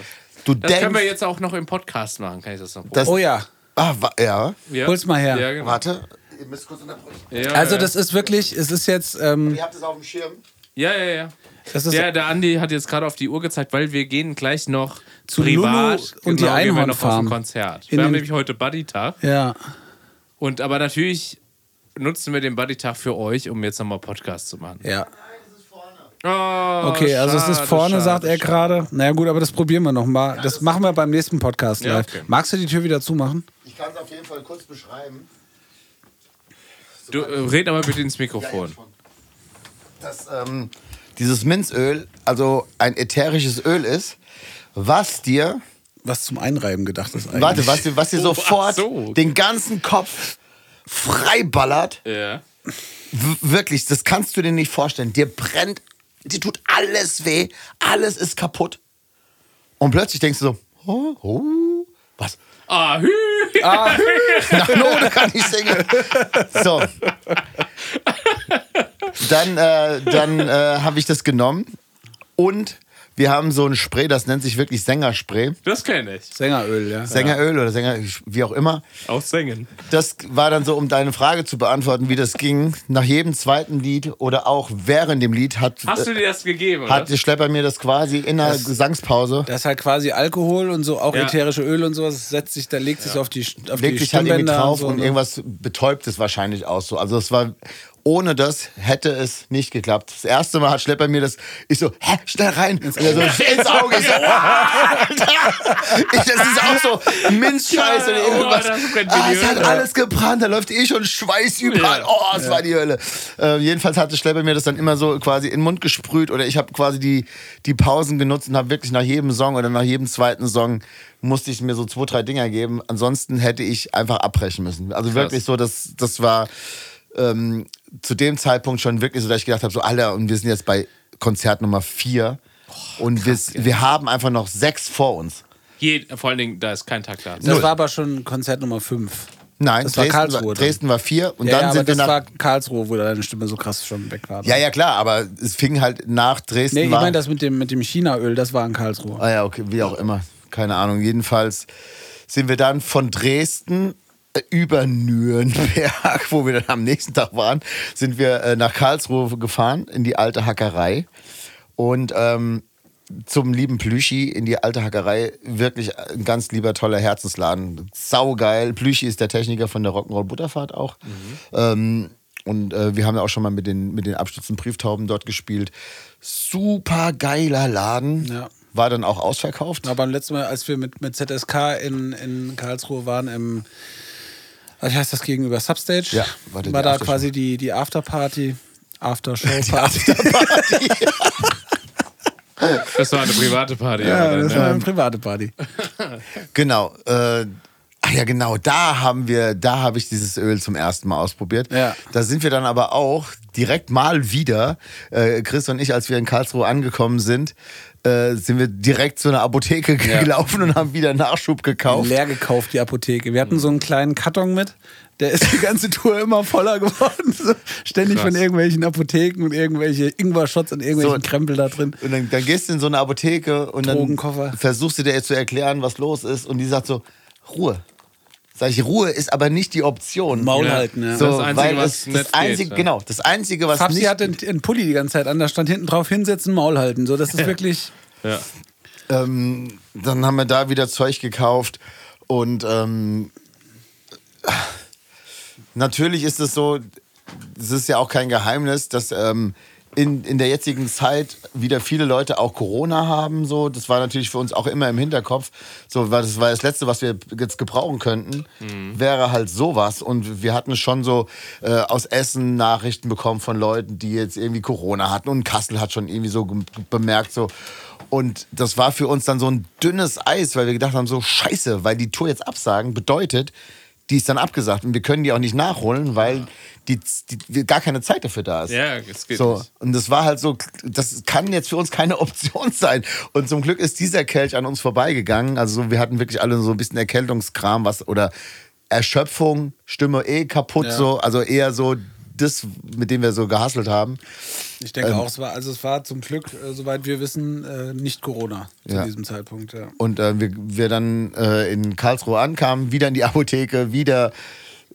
Du Das können wir denkst. jetzt auch noch im Podcast machen, kann ich das noch Das, Oh ja, ah, wa- ja. ja. hol's mal her. Ja, genau. Warte. Ihr müsst kurz unterbrechen. Ja, also ja. das ist wirklich, es ist jetzt, ähm, Ihr habt es auf dem Schirm. Ja, ja, ja. das ist Ja, der Andi hat jetzt gerade auf die Uhr gezeigt, weil wir gehen gleich noch Zu privat Lulu und die genau, auf Einhornfarm. ein Konzert. In wir haben nämlich heute Buddy-Tag. ja. Und aber natürlich nutzen wir den Buddy-Tag für euch, um jetzt nochmal Podcast zu machen. Ja. Oh, Okay, also es ist vorne, schade, sagt er gerade. Naja gut, aber das probieren wir noch mal. Das machen wir beim nächsten Podcast Ja, live. okay. Magst du die Tür wieder zumachen? Ich kann es auf jeden Fall kurz beschreiben. Du äh, red aber bitte ins Mikrofon. dass ähm, dieses Minzöl also ein ätherisches Öl ist, was dir, Was zum Einreiben gedacht ist eigentlich. warte, was dir, was dir Oh, sofort so. den ganzen Kopf freiballert. Ja. W wirklich, das kannst du dir nicht vorstellen. Dir brennt, dir tut alles weh, alles ist kaputt. Und plötzlich denkst du so, oh, oh, was? Ah, hü. [laughs] Nach Note kann ich singen. So. Dann, äh, dann äh, habe ich das genommen und wir haben so ein Spray, das nennt sich wirklich Sängerspray. Das kenne ich. Sängeröl, ja. Sängeröl oder Sänger, wie auch immer. Auch singen. Das war dann so, um deine Frage zu beantworten, wie das ging. Nach jedem zweiten Lied oder auch während dem Lied hat, Hast du dir das gegeben, oder? hat der Schlepper mir das quasi in der Gesangspause, Das ist halt quasi Alkohol und so, auch Ja. ätherische Öl und sowas, setzt sich, da legt sich auf die, auf legt die sich halt irgendwie Stimmbänder drauf so, und ne? irgendwas betäubt es wahrscheinlich auch so. Also es war, ohne das hätte es nicht geklappt. Das erste Mal hat Schlepper mir das, ich so, hä, schnell rein. Und er so, ins Auge. Ich so, [laughs] ich, das ist auch so Minzscheiß oder Ja, oh, irgendwas. mir ah, es hat alles gebrannt, da läuft eh schon Schweiß überall. Ja. Oh, es war die Hölle. Äh, jedenfalls hatte Schlepper mir das dann immer so quasi in den Mund gesprüht oder ich habe quasi die, die Pausen genutzt und habe wirklich nach jedem Song oder nach jedem zweiten Song musste ich mir so zwei, drei Dinger geben. Ansonsten hätte ich einfach abbrechen müssen. Also wirklich so, das, das war ähm, zu dem Zeitpunkt schon wirklich so, dass ich gedacht habe, so Alter, und wir sind jetzt bei Konzert Nummer vier und wir, wir haben einfach noch sechs vor uns. Je, vor allen Dingen, da ist kein Takt da. Das war aber schon Konzert Nummer 5. Nein, Das war Dresden, Karlsruhe war, dann. Dresden war vier und ja, dann ja, sind aber wir das nach. war Karlsruhe, wo deine Stimme so krass schon weg war. ja, ja, klar, aber es fing halt nach Dresden. Nee, ich war, meine das mit dem, mit dem Chinaöl, das war in Karlsruhe. Ah ja, okay, wie auch immer. Keine Ahnung. Jedenfalls sind wir dann von Dresden über Nürnberg, [laughs] wo wir dann am nächsten Tag waren, sind wir äh, nach Karlsruhe gefahren, in die alte Hackerei. Und ähm, zum lieben Plüschi in die alte Hackerei. Wirklich ein ganz lieber, toller Herzensladen. Saugeil. Plüschi ist der Techniker von der Rock'n'Roll Butterfahrt auch. Ähm, und äh, wir haben ja auch schon mal mit den, mit den Abstützen Brieftauben dort gespielt. Super geiler Laden. Ja. War dann auch ausverkauft. Aber beim letzten Mal, als wir mit, mit ZSK in, in Karlsruhe waren, im, was heißt das gegenüber Substage, Ja, war war da quasi die, die Afterparty, Aftershow-Party. [laughs] Das war eine private Party. Ja, aber das dann, war ne? eine private Party. Genau. Äh, ach ja, genau. Da haben wir, da habe ich dieses Öl zum ersten Mal ausprobiert. Ja. Da sind wir dann aber auch direkt mal wieder, äh, Chris und ich, als wir in Karlsruhe angekommen sind, äh, sind wir direkt zu einer Apotheke [laughs] gelaufen und haben wieder Nachschub gekauft. Leer gekauft, die Apotheke. Wir hatten so einen kleinen Karton mit. Der ist die ganze Tour immer voller geworden. [laughs] So, ständig Krass. von irgendwelchen Apotheken und irgendwelche Ingwer-Shots und irgendwelchen So. Krempel da drin. Und dann, dann gehst du in so eine Apotheke und dann versuchst du dir zu erklären, was los ist. Und die sagt so, Ruhe. Sag ich, Ruhe ist aber nicht die Option. Maul Ja. halten, ja. So, Das Einzige, weil was es, das Einzige, geht, genau, das Einzige, was Fabsi nicht hatte einen, einen Pulli die ganze Zeit an, da stand hinten drauf hinsetzen, Maul halten. So, das ist wirklich. Ja. Ähm, dann haben wir da wieder Zeug gekauft und ähm, natürlich ist es so, es ist ja auch kein Geheimnis, dass ähm, in, in der jetzigen Zeit wieder viele Leute auch Corona haben. So. Das war natürlich für uns auch immer im Hinterkopf. So, weil das war das Letzte, was wir jetzt gebrauchen könnten, wäre halt sowas. Und wir hatten schon so äh, aus Essen Nachrichten bekommen von Leuten, die jetzt irgendwie Corona hatten. Und Kassel hat schon irgendwie so bemerkt, so. Und das war für uns dann so ein dünnes Eis, weil wir gedacht haben, so scheiße, weil die Tour jetzt absagen bedeutet, die ist dann abgesagt und wir können die auch nicht nachholen, weil die, die, gar keine Zeit dafür da ist. Ja, es geht So, nicht. und das war halt so, das kann jetzt für uns keine [laughs] Option sein. Und zum Glück ist dieser Kelch an uns vorbeigegangen. Also so, wir hatten wirklich alle so ein bisschen Erkältungskram, was oder Erschöpfung, Stimme eh kaputt, Ja. so, also eher so das, mit dem wir so gehasselt haben. Ich denke Ähm. auch, es war, also es war zum Glück, äh, soweit wir wissen, äh, nicht Corona zu Ja. diesem Zeitpunkt. Ja. Und äh, wir, wir dann äh, in Karlsruhe ankamen, wieder in die [laughs] Apotheke, wieder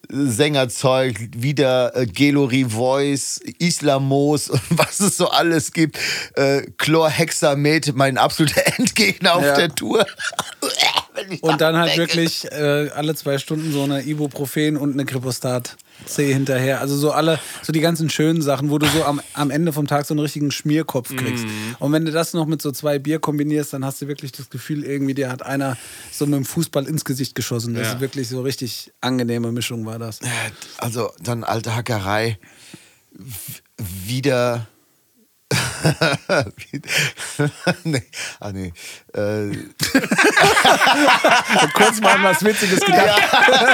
Sängerzeug, wieder äh, Gelori Voice, Islamos [laughs] und was es so alles gibt. Äh, Chlorhexamet, mein absoluter [laughs] Endgegner auf Ja. der Tour. Und dann halt wirklich äh, alle zwei Stunden so eine Ibuprofen und eine Kripostat C hinterher. Also so alle, so die ganzen schönen Sachen, wo du so am, am Ende vom Tag so einen richtigen Schmierkopf kriegst. Und wenn du das noch mit so zwei Bier kombinierst, dann hast du wirklich das Gefühl, irgendwie dir hat einer so mit dem Fußball ins Gesicht geschossen. Das Ja. ist wirklich so richtig angenehme Mischung war das. Also dann alte Hackerei. Wieder. [laughs] nee, ah nee. Äh, [laughs] Kurz mal was Witziges gedacht.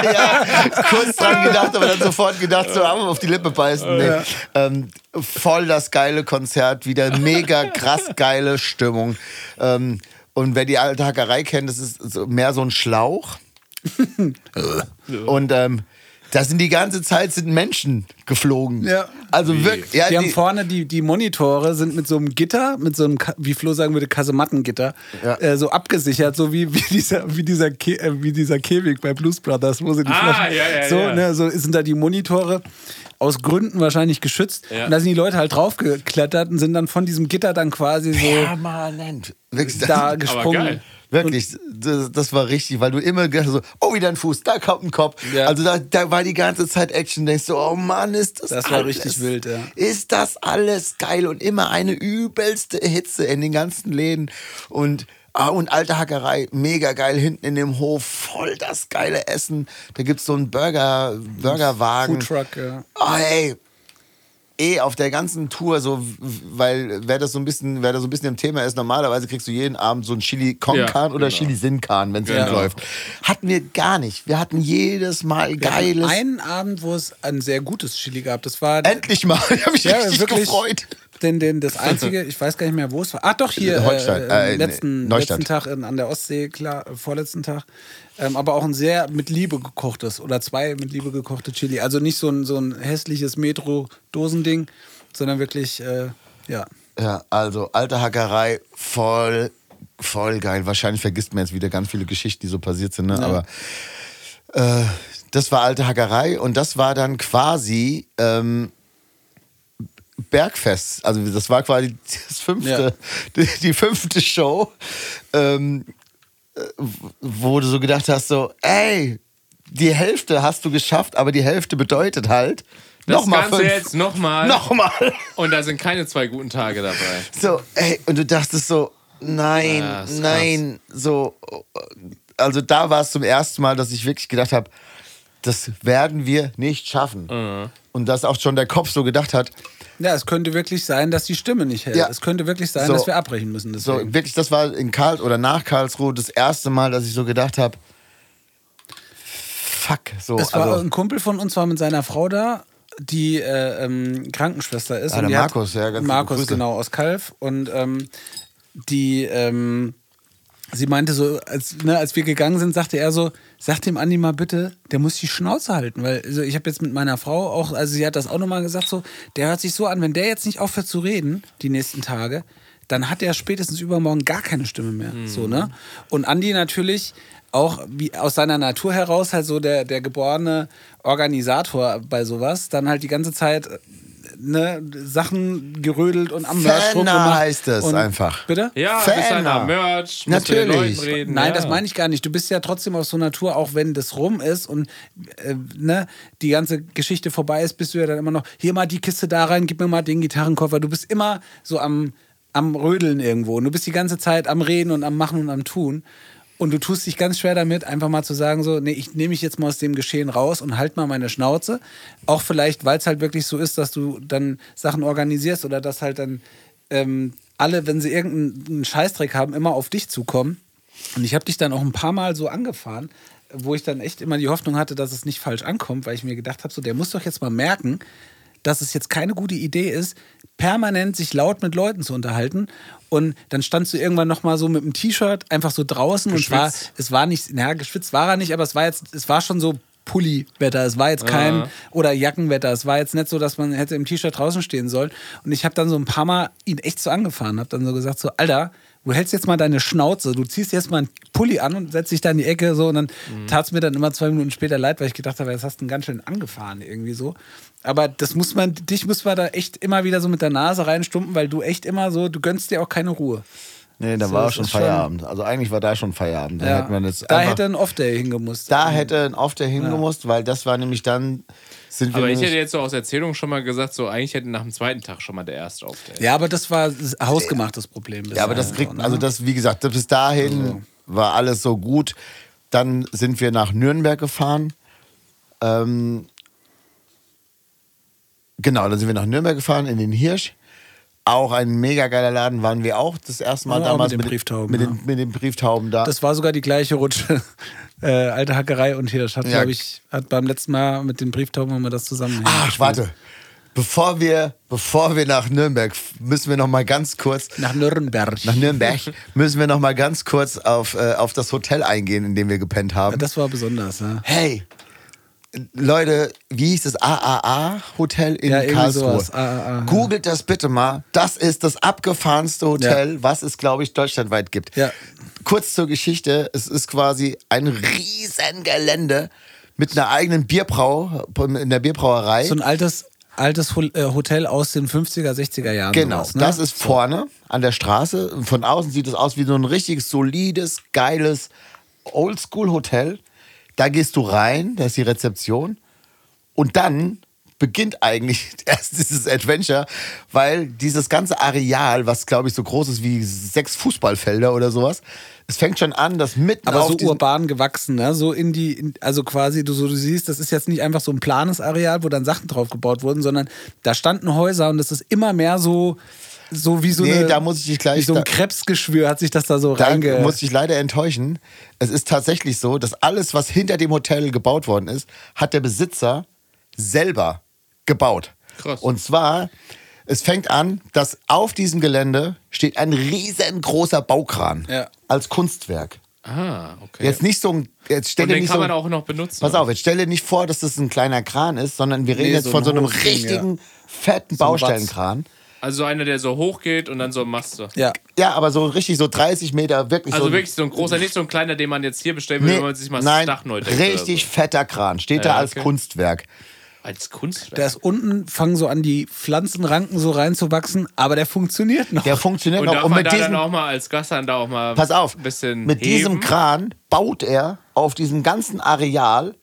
ja, ja, kurz dran gedacht, aber dann sofort gedacht, so auf die Lippe beißen. Nee. Ähm, voll das geile Konzert, wieder mega krass geile Stimmung. Ähm, und wer die alte Hackerei kennt, das ist mehr so ein Schlauch. [laughs] und ähm, da sind die ganze Zeit sind Menschen geflogen. Ja. Also wirklich. Ja, die, haben die- vorne die, die Monitore sind mit so einem Gitter, mit so einem, wie Flo sagen würde, Kasemattengitter, Ja. äh, so abgesichert, so wie, wie dieser, wie dieser, Ke äh, wie dieser Käfig bei Blues Brothers, wo sie die Ah, Flaschen. ja, ja, so, ja. Ne, so sind da die Monitore aus Gründen wahrscheinlich geschützt. Ja. Und da sind die Leute halt draufgeklettert und sind dann von diesem Gitter dann quasi so permanent. Da gesprungen. Wirklich, das, das war richtig, weil du immer gedacht hast, so, oh, wieder ein Fuß, da kommt ein Kopf. Ja. Also da, da war die ganze Zeit Action, denkst du, oh Mann, ist das Das war alles, richtig wild, ja. Ist das alles geil und immer eine übelste Hitze in den ganzen Läden und Ah, und alte Hackerei, mega geil, hinten in dem Hof, voll das geile Essen. Da gibt's so einen Burger, Burgerwagen. Foodtruck, ja. Oh, ey. Eh auf der ganzen Tour, so, weil wer das so ein bisschen, wer da so ein bisschen im Thema ist, normalerweise kriegst du jeden Abend so ein Chili Con Ja, Can oder genau. Chili Sin Can, wenn es Genau. läuft. Hatten wir gar nicht. Wir hatten jedes Mal Wir geiles. einen Abend, wo es ein sehr gutes Chili gab. Das war Endlich mal, [laughs] ich habe mich Ja, richtig wirklich. gefreut. den, den, das einzige, ich weiß gar nicht mehr, wo es war. Ach doch, hier, äh, äh, letzten, Neustadt. letzten Tag in, an der Ostsee, klar, äh, vorletzten Tag. Ähm, aber auch ein sehr mit Liebe gekochtes oder zwei mit Liebe gekochte Chili. Also nicht so ein, so ein hässliches Metro-Dosending, sondern wirklich, äh, ja. Ja, also alte Hackerei, voll, voll geil. Wahrscheinlich vergisst man jetzt wieder ganz viele Geschichten, die so passiert sind, ne? aber äh, das war alte Hackerei und das war dann quasi ähm, Bergfest. Also das war quasi das fünfte, die, [laughs] die fünfte Show, ähm, äh, wo du so gedacht hast, so, ey, die Hälfte hast du geschafft, aber die Hälfte bedeutet halt Das nochmal Ganze fünf. jetzt nochmal. Nochmal. Und da sind keine zwei guten Tage dabei. So, ey, und du dachtest so, nein, Ja, ist krass. nein, so, also da war es zum ersten Mal, dass ich wirklich gedacht habe, das werden wir nicht schaffen. Mhm. Und dass auch schon der Kopf so gedacht hat, Ja, es könnte wirklich sein, dass die Stimme nicht hält. Ja. Es könnte wirklich sein, So. dass wir abbrechen müssen. so Deswegen. wirklich, das war in Karl oder nach Karlsruhe das erste Mal, dass ich so gedacht habe, fuck, so. Es war also, ein Kumpel von uns war mit seiner Frau da, die äh, ähm, Krankenschwester ist. Ah, und der Markus, ja, ganz Markus, genau, aus Kalf. Und ähm, die, ähm, sie meinte so, als, ne, als wir gegangen sind, sagte er so, sag dem Andi mal bitte, der muss die Schnauze halten. Weil also ich habe jetzt mit meiner Frau auch, also sie hat das auch nochmal gesagt, so, der hört sich so an, wenn der jetzt nicht aufhört zu reden, die nächsten Tage, dann hat er spätestens übermorgen gar keine Stimme mehr. So, ne? Und Andi natürlich auch wie aus seiner Natur heraus halt so der, der geborene Organisator bei sowas, dann halt die ganze Zeit ne, Sachen gerödelt und am Merch rumgemacht. heißt es und, einfach. Bitte? Ja, Fan. bist einer Merch, Natürlich. Reden. Nein, ja. das meine ich gar nicht. Du bist ja trotzdem aus so Natur, auch wenn das rum ist und äh, ne, die ganze Geschichte vorbei ist, bist du ja dann immer noch, hier mal die Kiste da rein, gib mir mal den Gitarrenkoffer. Du bist immer so am, am Rödeln irgendwo. Und du bist die ganze Zeit am Reden und am Machen und am Tun. Und du tust dich ganz schwer damit, einfach mal zu sagen, so, nee, ich nehme mich jetzt mal aus dem Geschehen raus und halt mal meine Schnauze. Auch vielleicht, weil es halt wirklich so ist, dass du dann Sachen organisierst oder dass halt dann ähm, alle, wenn sie irgendeinen Scheißdreck haben, immer auf dich zukommen. Und ich habe dich dann auch ein paar Mal so angefahren, wo ich dann echt immer die Hoffnung hatte, dass es nicht falsch ankommt, weil ich mir gedacht habe, so, der muss doch jetzt mal merken, dass es jetzt keine gute Idee ist, permanent sich laut mit Leuten zu unterhalten. Und dann standst du irgendwann noch mal so mit dem T-Shirt einfach so draußen und es war, Geschwitzt. es war nicht, naja, geschwitzt war er nicht, aber es war jetzt, es war schon so Pulli-Wetter. Es war jetzt kein, oder Jackenwetter. Es war jetzt nicht so, dass man hätte im T-Shirt draußen stehen sollen. Und ich habe dann so ein paar Mal ihn echt so angefahren, habe dann so gesagt, so, Alter, du hältst jetzt mal deine Schnauze, du ziehst jetzt mal einen Pulli an und setzt dich da in die Ecke so und dann tat es mir dann immer zwei Minuten später leid, weil ich gedacht habe, jetzt hast du ihn ganz schön angefahren irgendwie so. Aber das muss man, dich muss man da echt immer wieder so mit der Nase reinstumpen, weil du echt immer so, du gönnst dir auch keine Ruhe. nee, da So, war auch schon ist schon- Feierabend. Also eigentlich war da schon Feierabend. Da Ja. hätte man jetzt da einfach, hätte ein Off-Day hingemusst. da hätte ein Off der hingemusst, weil das war nämlich dann, sind wir Aber ich hätte jetzt so aus Erzählung schon mal gesagt, so eigentlich hätte nach dem zweiten Tag schon mal der erste Auftritt. Ja, aber das war hausgemachtes Problem. Ja, aber das kriegt, ne? also das, wie gesagt, bis dahin war alles so gut. Dann sind wir nach Nürnberg gefahren. Ähm, genau, dann sind wir nach Nürnberg gefahren, in den Hirsch. Auch ein mega geiler Laden, waren wir auch das erste Mal Ja, damals mit den Brieftauben, Mit, ja. den, mit den Brieftauben da. Das war sogar die gleiche Rutsche. [laughs] Äh, alte Hackerei und Hirsch hat, Ja. glaube ich, hat beim letzten Mal mit den Brieftauben wir das zusammen. Ach, warte. Bevor wir, bevor wir nach Nürnberg, müssen wir noch mal ganz kurz Nach Nürnberg. nach Nürnberg [laughs] müssen wir noch mal ganz kurz auf, äh, auf das Hotel eingehen, in dem wir gepennt haben. Das war besonders, ja. Hey, Leute, wie hieß das? AAA-Hotel in Ja, Karlsruhe. sowas. AAA, ja. Googelt das bitte mal. Das ist das abgefahrenste Hotel, was es, glaube ich, deutschlandweit gibt. Ja. Kurz zur Geschichte. Es ist quasi ein riesen Gelände mit einer eigenen Bierbrau, in der Bierbrauerei. So ein altes, altes äh, Hotel aus den 50er, 60er Jahren. Genau, sowas, ne? das ist vorne an der Straße. Von außen sieht es aus wie so ein richtig solides, geiles Oldschool-Hotel. Da gehst du rein, da ist die Rezeption. Und dann beginnt eigentlich [laughs] erst dieses Adventure, weil dieses ganze Areal, was glaube ich so groß ist wie sechs Fußballfelder oder sowas, es fängt schon an, dass mitten aber so urban gewachsen, ne? So in die, in, also quasi, du so du siehst, das ist jetzt nicht einfach so ein planes Areal, wo dann Sachen drauf gebaut wurden, sondern da standen Häuser und das ist immer mehr so, so wie so Nee, eine, da muss ich dich gleich- wie so ein Krebsgeschwür hat sich das da so Da reinge... muss ich leider enttäuschen. Es ist tatsächlich so, dass alles, was hinter dem Hotel gebaut worden ist, hat der Besitzer selber gebaut. Krass. Und zwar es fängt an, dass auf diesem Gelände steht ein riesengroßer Baukran Ja. als Kunstwerk. Ah, okay. Jetzt nicht so ein, jetzt stell Und dir den nicht kann so, man auch noch benutzen. pass auf, jetzt stell dir nicht vor, dass das ein kleiner Kran ist, sondern wir reden Nee, jetzt so von ein so einem Ding, richtigen, fetten Baustellenkran. Also so einer, der so hoch geht und dann so Maste. Ja. Ja, aber so richtig so 30 Meter, wirklich Also so. wirklich so ein großer, nicht so ein kleiner, den man jetzt hier bestellen will, Nee, wenn man sich mal das nein, Dach neu denkt. richtig fetter Kran. Steht Ja, da als okay. Kunstwerk. So. Als Kunstwerk. Da ist unten, fangen so an, die Pflanzenranken so reinzuwachsen, aber der funktioniert noch. Der funktioniert und noch. darf Und mit da diesem, dann auch mal als Gast dann da auch mal pass auf, ein bisschen mit diesem heben? Kran baut er auf diesem ganzen Areal,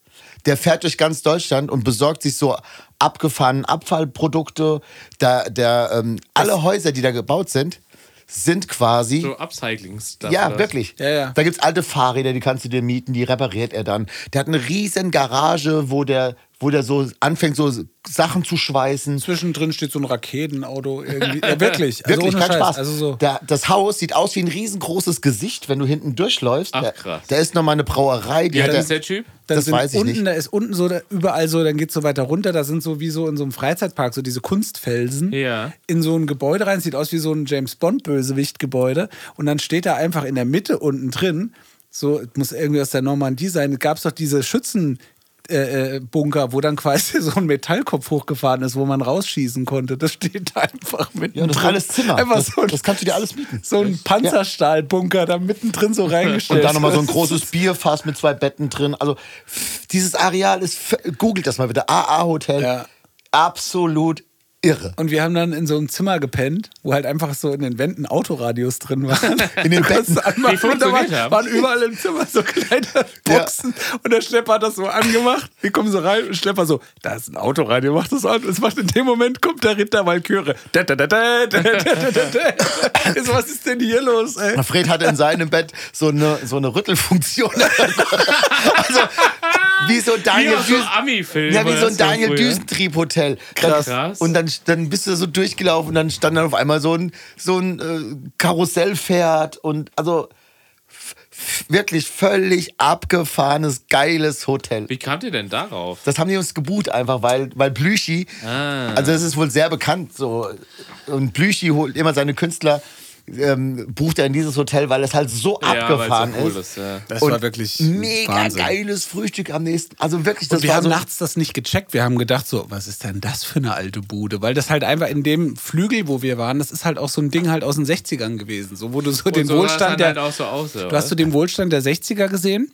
der fährt durch ganz Deutschland und besorgt sich so abgefahrenen Abfallprodukte. Da, der, ähm, alle Häuser, die da gebaut sind, sind quasi so Upcyclings. Ja, wirklich. Ja, ja. Da gibt es alte Fahrräder, die kannst du dir mieten, die repariert er dann. Der hat eine riesen Garage, wo der, wo der so anfängt, so Sachen zu schweißen. Zwischendrin steht so ein Raketenauto irgendwie. Ja, wirklich. [laughs] Also Wirklich, kein Scheiß. Spaß. Also so. der, das Haus sieht aus wie ein riesengroßes Gesicht, wenn du hinten durchläufst. Ach, Da- krass. Da ist nochmal eine Brauerei. Die alt er- ist der Typ? Das weiß ich unten, nicht. da ist unten so da, überall so, dann geht's so weiter runter, da sind so wie so in so einem Freizeitpark so diese Kunstfelsen Ja. in so ein Gebäude rein, sieht aus wie so ein James Bond Bösewicht Gebäude und dann steht da einfach in der Mitte unten drin, so es muss irgendwie aus der Normandie sein, gab es doch diese Schützen äh, äh, Bunker, wo dann quasi [laughs] so ein Metallkopf hochgefahren ist, wo man rausschießen konnte. Das steht da einfach mit Ja, das ist alles Zimmer. Einfach Das, so, ein- das kannst du dir alles mieten. so ein Panzerstahlbunker da mittendrin so [laughs] reingestellt. Und dann nochmal so ein großes Bierfass mit zwei Betten drin. Also dieses Areal ist, googelt das mal bitte, AA Hotel. Ja. Absolut Irre. Und wir haben dann in so einem Zimmer gepennt, wo halt einfach so in den Wänden Autoradios drin waren. [laughs] In den [laughs] Betten. Die funktioniert waren, waren überall im Zimmer so kleine [laughs] Boxen. Ja. Und der Schlepper hat das so angemacht. Wir kommen so rein und Schlepper so, da ist ein Autoradio, macht das an. Und es macht in dem Moment, kommt der Ritter Walküre. so, was ist denn hier los, ey? Fred hatte in seinem Bett so eine, so eine Rüttelfunktion. also, wie so Daniel wie so Ami-Film. Ja, wie so ein Daniel Düsentrieb-Hotel. Krass. Und dann dann bist du so durchgelaufen und dann stand dann auf einmal so ein, so ein äh, Karussellpferd und also wirklich völlig abgefahrenes, geiles Hotel. Wie kamt ihr denn darauf? Das haben die uns gebucht einfach, weil, weil Blüchi, Ah. also das ist wohl sehr bekannt so. Und Blüchi holt immer seine Künstler, ähm, bucht er in dieses Hotel, weil es halt so Ja, abgefahren so cool ist. ist. ja. Das Und war wirklich mega Wahnsinn. geiles Frühstück am nächsten. Also wirklich, das Und wir war haben so. nachts das nicht gecheckt. Wir haben gedacht, so, was ist denn das für eine alte Bude? Weil das halt einfach in dem Flügel, wo wir waren, das ist halt auch so ein Ding halt aus den 60ern gewesen. So, wo du so den Und so sah es Wohlstand der. halt auch so aus. du hast so den Wohlstand der 60er gesehen,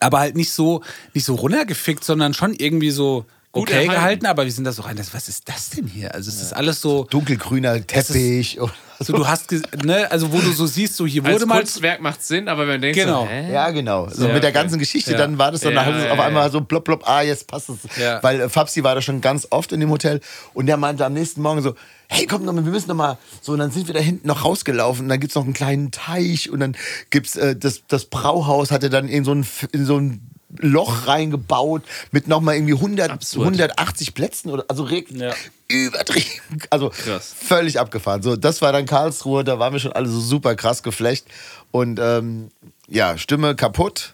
aber halt nicht so, nicht so runtergefickt, sondern schon irgendwie so Gut okay erhalten. gehalten. Aber wir sind da so rein. Das, was ist das denn hier? Also, es ist alles so. dunkelgrüner Teppich. und- So, du hast, ne, also wo du so siehst, so hier Als wurde mal. Kunstwerk macht Sinn, aber wenn du denkst, Genau. so, hä? Ja, genau. So Ja, mit der okay. ganzen Geschichte, Ja. dann war das dann Ja, halt ja, auf einmal ja. so plopp, plopp, ah, jetzt passt es. Ja. Weil äh, Fabsi war da schon ganz oft in dem Hotel und der meinte am nächsten Morgen so, hey, komm, noch mal, wir müssen noch mal, so, und dann sind wir da hinten noch rausgelaufen und dann gibt's noch einen kleinen Teich und dann gibt's, äh, das, das Brauhaus hatte dann in so ein, in so ein Loch reingebaut mit nochmal irgendwie 100, Absurd. 180 Plätzen oder also Ja. übertrieben. Also Krass. völlig abgefahren. So, das war dann Karlsruhe, da waren wir schon alle so super krass geflecht. Und ähm, ja, Stimme kaputt.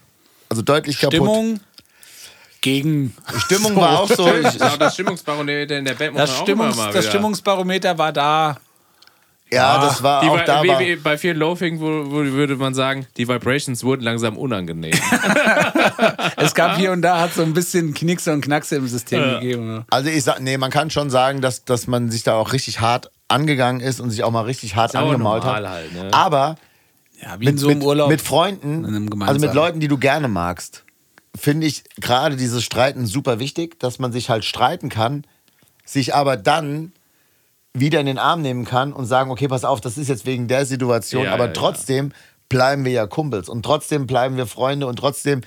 Also deutlich kaputt. Stimmung gegen. Stimmung war [laughs] auch so. Ich, Genau, das Stimmungsbarometer in der Band muss Das, man auch Stimmungs, mal das wieder. Stimmungsbarometer war da. Ja, das war Die, auch Vi- da. wie, bei vielen Loafing würde man sagen, die Vibrations wurden langsam unangenehm. [laughs] Es gab hier und da hat so ein bisschen Knickse und Knackse im System gegeben. also ich sag, nee, man kann schon sagen, dass, dass man sich da auch richtig hart angegangen ist und sich auch mal richtig hart angemault hat. halt, ne? Aber Ja, wie mit, in so mit, einem Urlaub. mit Freunden, in einem also mit. Leuten, die du gerne magst, finde ich gerade dieses Streiten super wichtig, dass man sich halt streiten kann, sich aber dann wieder in den Arm nehmen kann und sagen, okay, pass auf, das ist jetzt wegen der Situation, Ja, aber ja, ja. trotzdem bleiben wir ja Kumpels und trotzdem bleiben wir Freunde und trotzdem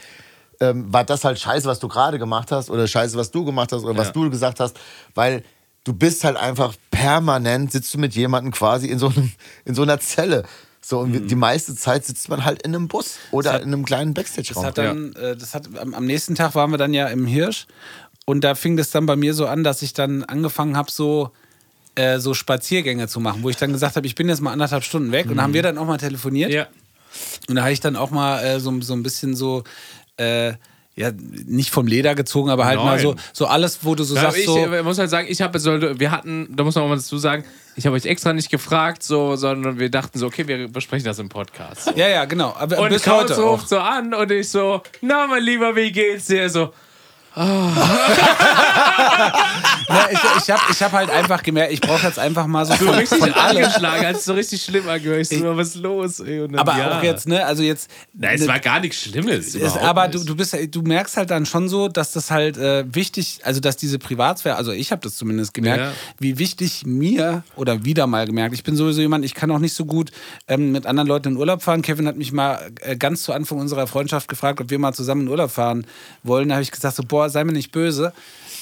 ähm, war das halt scheiße, was du gerade gemacht hast oder scheiße, was du gemacht hast oder was Ja. du gesagt hast, weil du bist halt einfach permanent, sitzt du mit jemandem quasi in so, einem, in so einer Zelle. So, und Mhm. die meiste Zeit sitzt man halt in einem Bus oder hat- in einem kleinen Das Backstage-Raum. hat dann, äh, das hat am, am nächsten Tag waren wir dann ja im Hirsch und da fing das dann bei mir so an, dass ich dann angefangen habe, so äh, so Spaziergänge zu machen, wo ich dann gesagt habe, ich bin jetzt mal anderthalb Stunden weg und da haben wir dann auch mal telefoniert ja. und da habe ich dann auch mal äh, so, so ein bisschen so äh, ja, nicht vom Leder gezogen, aber halt mal Nein. so, so alles, wo du so Ja, sagst, ich so. äh, muss halt sagen, ich habe so, wir hatten, da muss man auch mal dazu sagen, ich habe euch extra nicht gefragt, so, sondern wir dachten so, okay, wir besprechen das im Podcast. So. Ja, ja, genau. Aber Und bis heute ruft so an und ich so, na mein Lieber, wie geht's dir? So, [laughs] Ja, ich ich habe ich hab halt einfach gemerkt, ich brauche jetzt einfach mal so von, richtig von allem. angeschlagen, als so richtig schlimm angehört. Ich was ist los? Ey? Dann, Aber ja. auch jetzt, ne, also jetzt. Nein, es ne, war gar nichts Schlimmes. ist, aber nicht. du, du, bist, du merkst halt dann schon so, dass das halt äh, wichtig, also dass diese Privatsphäre, also ich habe das zumindest gemerkt, Ja. wie wichtig mir oder wieder mal gemerkt, ich bin sowieso jemand, ich kann auch nicht so gut ähm, mit anderen Leuten in Urlaub fahren. Kevin hat mich mal äh, ganz zu Anfang unserer Freundschaft gefragt, ob wir mal zusammen in Urlaub fahren wollen. Da habe ich gesagt, so, boah, sei mir nicht böse.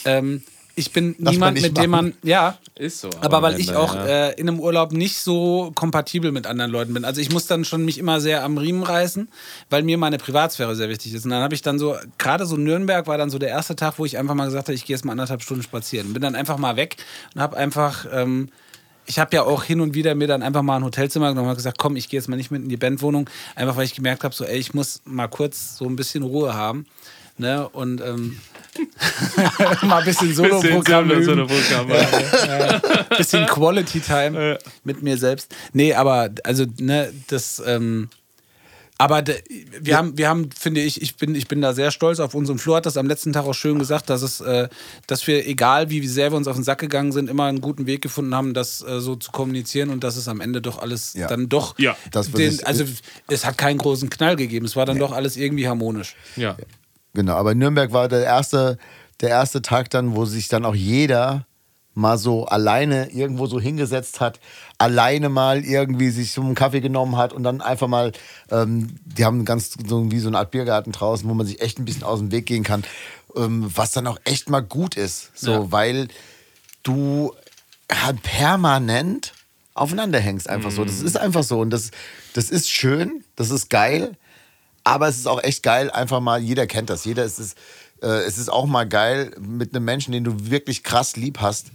Ähm, ich bin Lass niemand, mit dem man, machen. ja, Ist so. aber weil wenn, ich auch ja. äh, in einem Urlaub nicht so kompatibel mit anderen Leuten bin. Also ich muss dann schon mich immer sehr am Riemen reißen, weil mir meine Privatsphäre sehr wichtig ist. Und dann habe ich dann so, gerade so Nürnberg war dann so der erste Tag, wo ich einfach mal gesagt habe, ich gehe jetzt mal anderthalb Stunden spazieren. Bin dann einfach mal weg und habe einfach, ähm, ich habe ja auch hin und wieder mir dann einfach mal ein Hotelzimmer genommen und gesagt, komm, ich gehe jetzt mal nicht mit in die Bandwohnung, einfach weil ich gemerkt habe, so, ey, ich muss mal kurz so ein bisschen Ruhe haben. Ne? Und ähm, [laughs] mal ein bisschen Solo-Programm Bisschen üben Solo-Programm, ja. bisschen Quality Time mit mir selbst. Nee, aber also, ne, das, ähm, aber wir, haben, wir haben, finde ich, ich bin, ich bin da sehr stolz auf uns und Flo hat das am letzten Tag auch schön gesagt, dass es, äh, dass wir, egal wie sehr wir uns auf den Sack gegangen sind, immer einen guten Weg gefunden haben, das äh, so zu kommunizieren und dass es am Ende doch alles Ja. dann doch, Ja. Das den, also es hat keinen großen Knall gegeben, es war dann doch alles irgendwie harmonisch. ja. Genau, aber Nürnberg war der erste, der erste Tag dann, wo sich dann auch jeder mal so alleine irgendwo so hingesetzt hat, alleine mal irgendwie sich so einen Kaffee genommen hat und dann einfach mal, ähm, die haben ganz so wie so eine Art Biergarten draußen, wo man sich echt ein bisschen aus dem Weg gehen kann, ähm, was dann auch echt mal gut ist, so, Ja. weil du halt permanent aufeinander hängst einfach so. Das ist einfach so und das, das ist schön, das ist geil, aber es ist auch echt geil, einfach mal, jeder kennt das, jeder ist es, äh, es ist auch mal geil mit einem Menschen, den du wirklich krass lieb hast.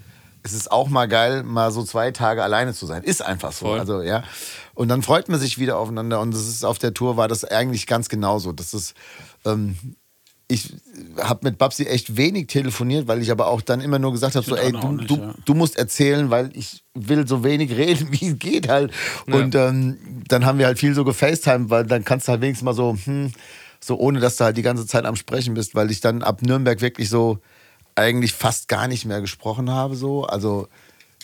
Es ist auch mal geil, mal so zwei Tage alleine zu sein. Ist einfach so. Voll. Also, ja. Und dann freut man sich wieder aufeinander. Und das ist auf der Tour war das eigentlich ganz genauso. Das ist, ähm, ich habe mit Babsi echt wenig telefoniert, weil ich aber auch dann immer nur gesagt habe: so, ey, du, nicht, du, ja. du musst erzählen, weil ich will so wenig [laughs] reden, wie es geht halt. Und ähm, dann haben wir halt viel so gefacetimed, weil dann kannst du halt wenigstens mal so, hm, so ohne dass du halt die ganze Zeit am Sprechen bist, weil ich dann ab Nürnberg wirklich so eigentlich fast gar nicht mehr gesprochen habe. So. Also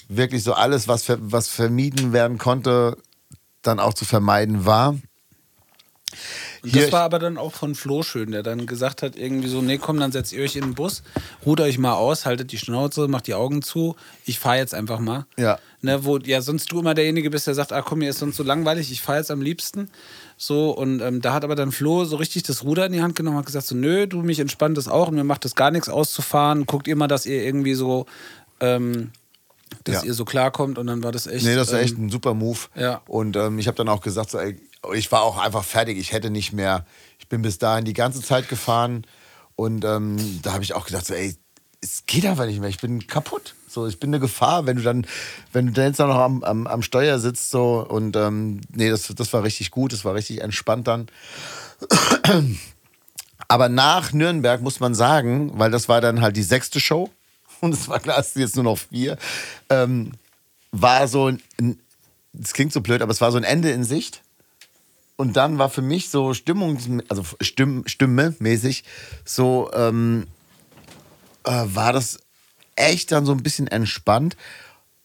wirklich so alles, was, ver was vermieden werden konnte, dann auch zu vermeiden war. Und das war aber dann auch von Flo schön, der dann gesagt hat, irgendwie so, nee, komm, dann setzt ihr euch in den Bus, ruht euch mal aus, haltet die Schnauze, macht die Augen zu, ich fahre jetzt einfach mal. Ja. Ne, wo ja sonst du immer derjenige bist, der sagt, ah komm, mir ist sonst so langweilig, ich fahre jetzt am liebsten. So, und ähm, da hat aber dann Flo so richtig das Ruder in die Hand genommen und gesagt, so, nö, du, mich entspannt das auch und mir macht das gar nichts auszufahren, guckt immer, dass ihr irgendwie so, ähm, dass Ja. ihr so klarkommt und dann war das echt. Nee, das war ähm, echt ein super Move. ja. Und ähm, ich habe dann auch gesagt, so, ey, ich war auch einfach fertig. Ich hätte nicht mehr. Ich bin bis dahin die ganze Zeit gefahren. Und ähm, da habe ich auch gedacht, so, ey, es geht einfach nicht mehr. Ich bin kaputt. So, ich bin eine Gefahr, wenn du dann, wenn du dann jetzt noch am, am, am Steuer sitzt. So, und ähm, nee, das, das war richtig gut. Das war richtig entspannt dann. [clears throat] Aber nach Nürnberg muss man sagen, weil das war dann halt die sechste Show [laughs] und es war klar, es sind jetzt nur noch vier, ähm, war so ein, das klingt so blöd, aber es war so ein Ende in Sicht. Und dann war für mich so Stimmung, also Stimm, Stimme-mäßig, so ähm, äh, war das echt dann so ein bisschen entspannt.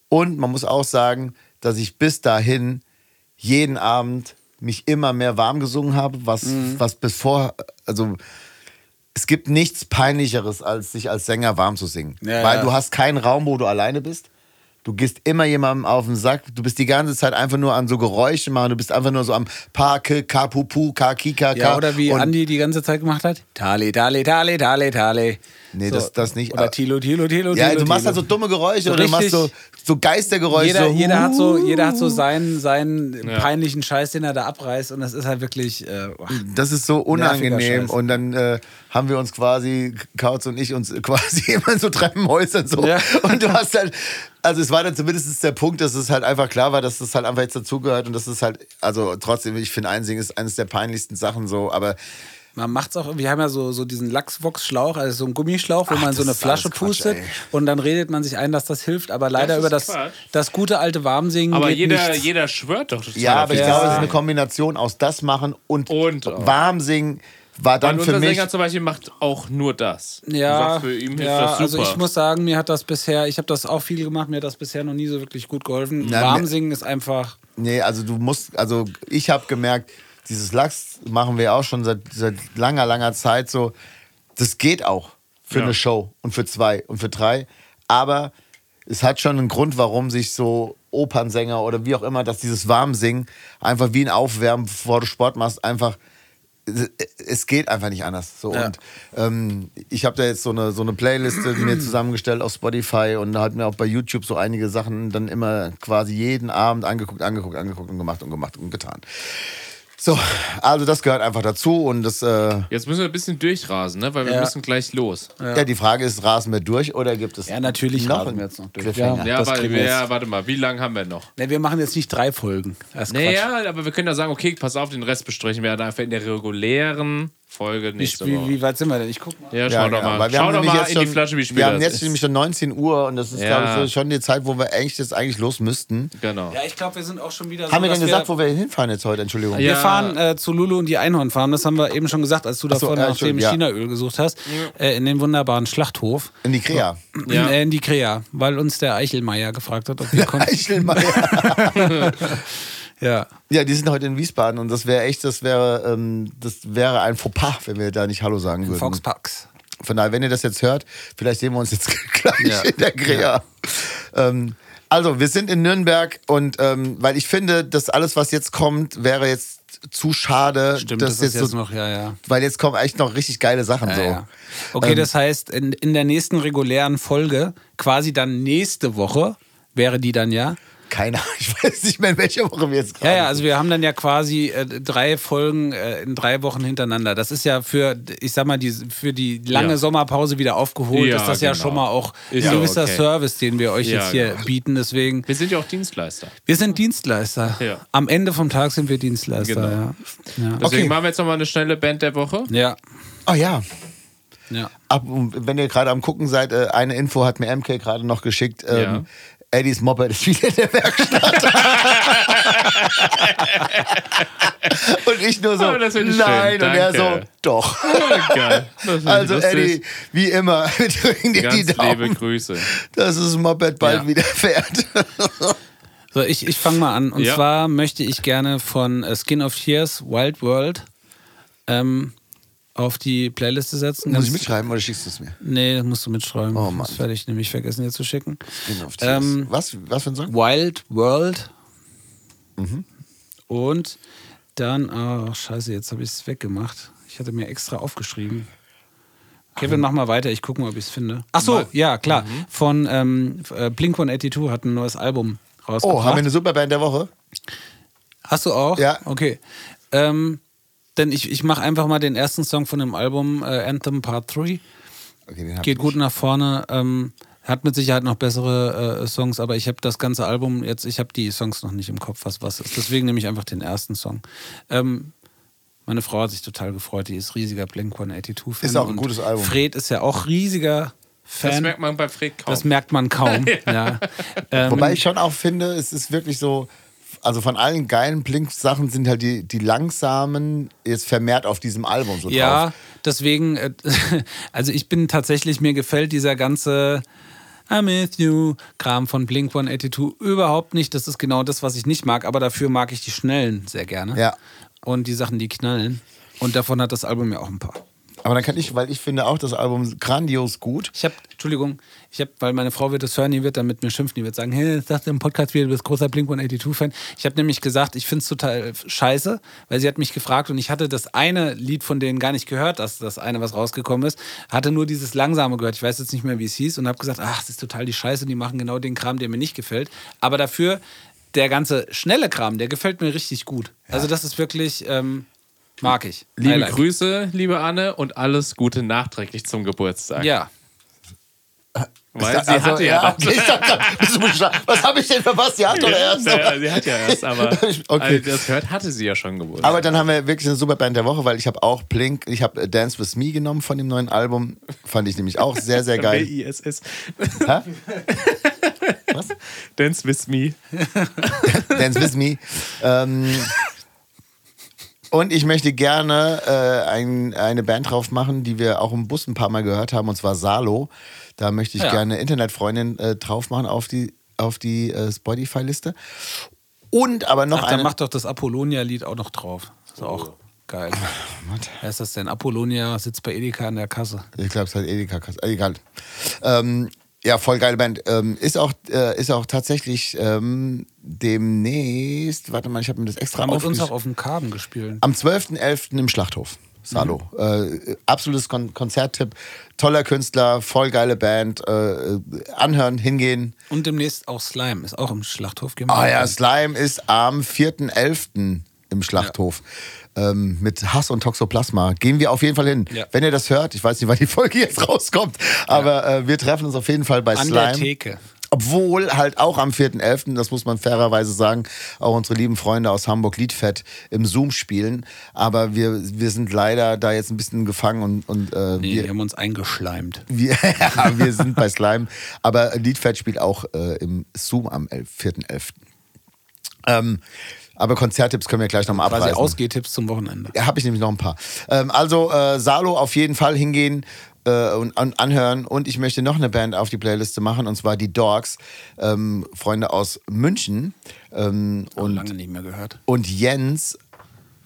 Und man muss auch sagen, dass ich bis dahin jeden Abend mich immer mehr warm gesungen habe, was, was bevor, also es gibt nichts peinlicheres, als sich als Sänger warm zu singen. Ja, Weil ja. du hast keinen Raum, wo du alleine bist. Du gehst immer jemandem auf den Sack. Du bist die ganze Zeit einfach nur an so Geräusche machen. Du bist einfach nur so am Parke, Kapupu, Kakika. Ja, oder wie Andi die ganze Zeit gemacht hat. Tale, tale, tale, tale, tale. Nee, das- das nicht. Oder Tilo, Tilo, Tilo, Ja, Tilo. du machst Tilo. halt so dumme Geräusche So oder du machst so, so Geistergeräusche. jeder, so, jeder, hat so, jeder hat so seinen, seinen peinlichen Scheiß, den er da abreißt. Und das ist halt wirklich. Äh, oh. Das ist so unangenehm. Und dann äh, haben wir uns quasi, Kautz und ich, uns [laughs] quasi immer so Treppenhäusern so. Ja. Und du hast halt, also es war dann zumindest der Punkt, dass es halt einfach klar war, dass das halt einfach jetzt dazugehört und das ist halt, also trotzdem, ich finde, Einsingen ist eines der peinlichsten Sachen so, aber Man macht's auch, wir haben ja so, so diesen Lachsvox-Schlauch, also so einen Gummischlauch, wo Ach, man so eine Flasche Quatsch, pustet ey. und dann redet man sich ein, dass das hilft, aber leider Das über das, Quatsch. das gute alte Warmsingen Aber geht jeder, nichts. jeder schwört doch Ja, aber ich auf glaube, es ist eine. Kombination aus das machen und, Und auch. warm singen war dann Und für mich. Sänger zum Beispiel macht auch nur das. Ja, ja das super. also ich muss sagen, mir hat das bisher, ich habe das auch viel gemacht, mir hat das bisher noch nie so wirklich gut geholfen. Warmsingen ist einfach, Nee, also du musst, also ich habe gemerkt, dieses Lachs machen wir auch schon seit, seit langer, langer Zeit so. Das geht auch für Ja. eine Show und für zwei und für drei. Aber es hat schon einen Grund, warum sich so Opernsänger oder wie auch immer, dass dieses Warmsingen einfach wie ein Aufwärmen, bevor du Sport machst, einfach. Es geht einfach nicht anders. So. Ja. Und ähm, ich habe da jetzt so eine, so eine Playliste mir zusammengestellt auf Spotify und halt mir auch bei YouTube so einige Sachen dann immer quasi jeden Abend angeguckt, angeguckt, angeguckt und gemacht und gemacht und getan. So, also das gehört einfach dazu und das, äh, Jetzt müssen wir ein bisschen durchrasen, ne? weil wir Ja. müssen gleich los. ja. die Frage ist, rasen wir durch oder gibt es ja natürlich noch rasen wir jetzt noch durch. Ja, das weil, wir ja, warte mal, wie lange haben wir noch? Ne, wir machen jetzt nicht drei Folgen. Naja, aber wir können ja sagen, okay, pass auf, den Rest besprechen wir dann einfach in der regulären Folge Wie, nächste wie, Woche. wie weit sind wir denn? Ich guck mal. Ja, schau Ja, doch genau, mal. wir Schau haben doch mal jetzt in die schon- Flasche, wie spät Wir haben jetzt ist. nämlich schon 19 Uhr und das ist, Ja. glaube ich, so schon die Zeit, wo wir echt jetzt eigentlich los müssten. Genau. Ja, ich glaube, wir sind auch schon wieder so. haben wir denn gesagt, wo wir hinfahren jetzt heute? Entschuldigung. Ja. Wir fahren äh, zu Lulu und die Einhornfarm, das haben wir eben schon gesagt, als du so, davor ja, nach dem. Chinaöl gesucht hast, äh, in den wunderbaren Schlachthof. In die Krea. Ja. Äh, in die Krea, weil uns der Eichelmeier gefragt hat, ob wir [laughs] kommen. Eichelmeier. [laughs] ja. ja, die sind heute in Wiesbaden und das wäre echt, das wäre, ähm, das wäre ein Fauxpas, wenn wir da nicht Hallo sagen würden. Foxpax. Von daher, wenn ihr das jetzt hört, vielleicht sehen wir uns jetzt [laughs] gleich Ja. in der Krea. Ähm, also, wir sind in Nürnberg und ähm, weil ich finde, dass alles, was jetzt kommt, wäre jetzt zu schade. Stimmt, das ist jetzt so, noch, ja, ja. Weil jetzt kommen echt noch richtig geile Sachen. so. Ja, ja. Okay, Ähm, das heißt, in, in der nächsten regulären Folge, quasi dann nächste Woche, wäre die dann ja. Keine Ahnung, ich weiß nicht mehr, in welcher Woche wir jetzt gerade Ja, ja, also wir haben dann ja quasi äh, drei Folgen äh, in drei Wochen hintereinander. Das ist ja für, ich sag mal, die, für die lange Ja. Sommerpause wieder aufgeholt. Ja, ist das ja genau. schon mal auch Ist ein ja gewisser okay. Service, den wir euch Ja, jetzt hier genau. bieten. Deswegen, Wir sind ja auch Dienstleister. wir sind Dienstleister. Ja. Am Ende vom Tag sind wir Dienstleister. Genau. Ja. Ja. Deswegen Okay. machen wir jetzt nochmal eine schnelle Band der Woche. ja. Oh ja. ja. Ab, wenn ihr gerade am Gucken seid, äh, eine Info hat mir MK gerade noch geschickt. Ähm, Ja. Eddies Moped ist wieder in der Werkstatt. [laughs] und ich nur so, Oh, nein. schön. Und er so, doch. [laughs] Ich Also lustig. Eddie, wie immer, [laughs] wir drücken dir die Ganz Daumen, liebe Grüße. dass das Moped bald Ja. wieder fährt. So, ich, ich fange mal an. Und Ja. zwar möchte ich gerne von äh, Skin of Tears Wild World ähm, auf die Playliste setzen. Muss ich mitschreiben oder schickst du es mir? Nee, das musst du mitschreiben. Oh, Mann. Das werde ich nämlich vergessen, dir zu schicken. Ähm, was, was für ein Song? Wild World. Mhm. Und dann, ach scheiße, jetzt habe ich es weggemacht. Ich hatte mir extra aufgeschrieben. Kevin, mach mal weiter, ich gucke mal, ob ich es finde. Ach so, ja, klar. Mhm. Von ähm, äh, Blink 182 hat ein neues Album rausgebracht. Oh, haben wir eine Superband der Woche? Hast du auch? Ja. Okay. Ähm, denn ich, ich mache einfach mal den ersten Song von dem Album äh, Anthem Part 3. Okay, Geht ich. gut nach vorne. Ähm, hat mit Sicherheit noch bessere äh, Songs, aber ich habe das ganze Album jetzt, ich habe die Songs noch nicht im Kopf, was was ist. Deswegen nehme ich einfach den ersten Song. Ähm, meine Frau hat sich total gefreut, die ist riesiger Blink 182-Fan. Ist auch ein und gutes Album. Fred ist ja auch riesiger Fan. Das merkt man bei Fred kaum. Das merkt man kaum. [laughs] ja. Ähm, Wobei ich schon auch finde, es ist wirklich so, also von allen geilen Blink-Sachen sind halt die, die langsamen jetzt vermehrt auf diesem Album so Ja, drauf. deswegen, äh, [laughs] also ich bin tatsächlich, mir gefällt dieser ganze I'm with you Kram von Blink 182 überhaupt nicht. Das ist genau das, was ich nicht mag, aber dafür mag ich die Schnellen sehr gerne. Ja. Und die Sachen, die knallen. Und davon hat das Album ja auch ein paar. Aber dann kann ich, weil ich finde auch das Album grandios gut. Ich habe, Entschuldigung, ich habe, weil meine Frau wird das hören, die wird dann mit mir schimpfen, die wird sagen, hey, sagst du im Podcast wieder, du bist großer Blink 182-Fan. Ich habe nämlich gesagt, ich finde es total scheiße, weil sie hat mich gefragt und ich hatte das eine Lied von denen gar nicht gehört, dass das eine, was rausgekommen ist, hatte nur dieses Langsame gehört. Ich weiß jetzt nicht mehr, wie es hieß und habe gesagt, ach, das ist total die Scheiße, die machen genau den Kram, der mir nicht gefällt. Aber dafür, der ganze schnelle Kram, der gefällt mir richtig gut. Also das ist wirklich, ähm, mag ich. Liebe like. Grüße, liebe Anne, und alles Gute nachträglich zum Geburtstag. Ja. Weil Da- sie also, hatte ja, okay, [laughs] ich dachte? Was habe ich denn verpasst? Sie hat doch erst. Ja, sie hat ja erst, aber [laughs] Okay. als ihr das hört, hatte sie ja schon gewusst. Aber dann haben wir wirklich eine super Band der Woche, weil ich habe auch Blink, ich habe Dance With Me genommen von dem neuen Album. Fand ich nämlich auch sehr, sehr geil. B-I-S-S. Hä? [laughs] Was? Dance with me. Dance With Me. Ähm, und ich möchte gerne äh, ein, eine Band drauf machen, die wir auch im Bus ein paar Mal gehört haben, und zwar Salo. Da möchte ich Ja. gerne Internetfreundin äh, drauf machen auf die, auf die äh, Spotify-Liste. Und aber noch Ach, dann eine. mach doch das Apollonia-Lied auch noch drauf. Ist auch geil. [laughs] Wer ist das denn? Apollonia sitzt bei Edeka an der Kasse. Ich glaube, es hat Edeka. Kass- äh, Egal. Ähm, ja, voll geile Band. Ähm, ist, auch, äh, ist auch tatsächlich ähm, demnächst. Warte mal, ich habe mir das extra Haben mit uns auch aufgeschrieben. auf dem Karben gespielt. Am 12.11. im Schlachthof. Salo. Äh, absolutes Kon Konzerttipp. Toller Künstler, voll geile Band. Äh, anhören, hingehen. Und demnächst auch Slime. Ist auch im Schlachthof. Wir Ah ja. Slime ist am 4.11. im Schlachthof. Ähm, mit Hass und Toxoplasma. Gehen wir auf jeden Fall hin. Ja. Wenn ihr das hört, ich weiß nicht, wann die Folge jetzt [laughs] rauskommt, aber äh, wir treffen uns auf jeden Fall bei An Slime. der Theke. Obwohl halt auch am 4.11., das muss man fairerweise sagen, auch unsere lieben Freunde aus Hamburg Liedfett im Zoom spielen. Aber wir, wir sind leider da jetzt ein bisschen gefangen und, und äh, Nee, wir wir, haben uns eingeschleimt. wir, [laughs] ja, wir sind bei Slime. Aber Liedfett spielt auch äh, im Zoom am 11 4.11. Ähm, aber Konzerttipps können wir gleich nochmal Quasi abreißen. Ausgehtipps zum Wochenende. Ja, habe ich nämlich noch ein paar. Ähm, also äh, Salo auf jeden Fall hingehen äh, und an, anhören. Und ich möchte noch eine Band auf die Playliste machen, und zwar die Dogs, ähm, Freunde aus München. Ähm, Und und, lange nicht mehr gehört. und Jens,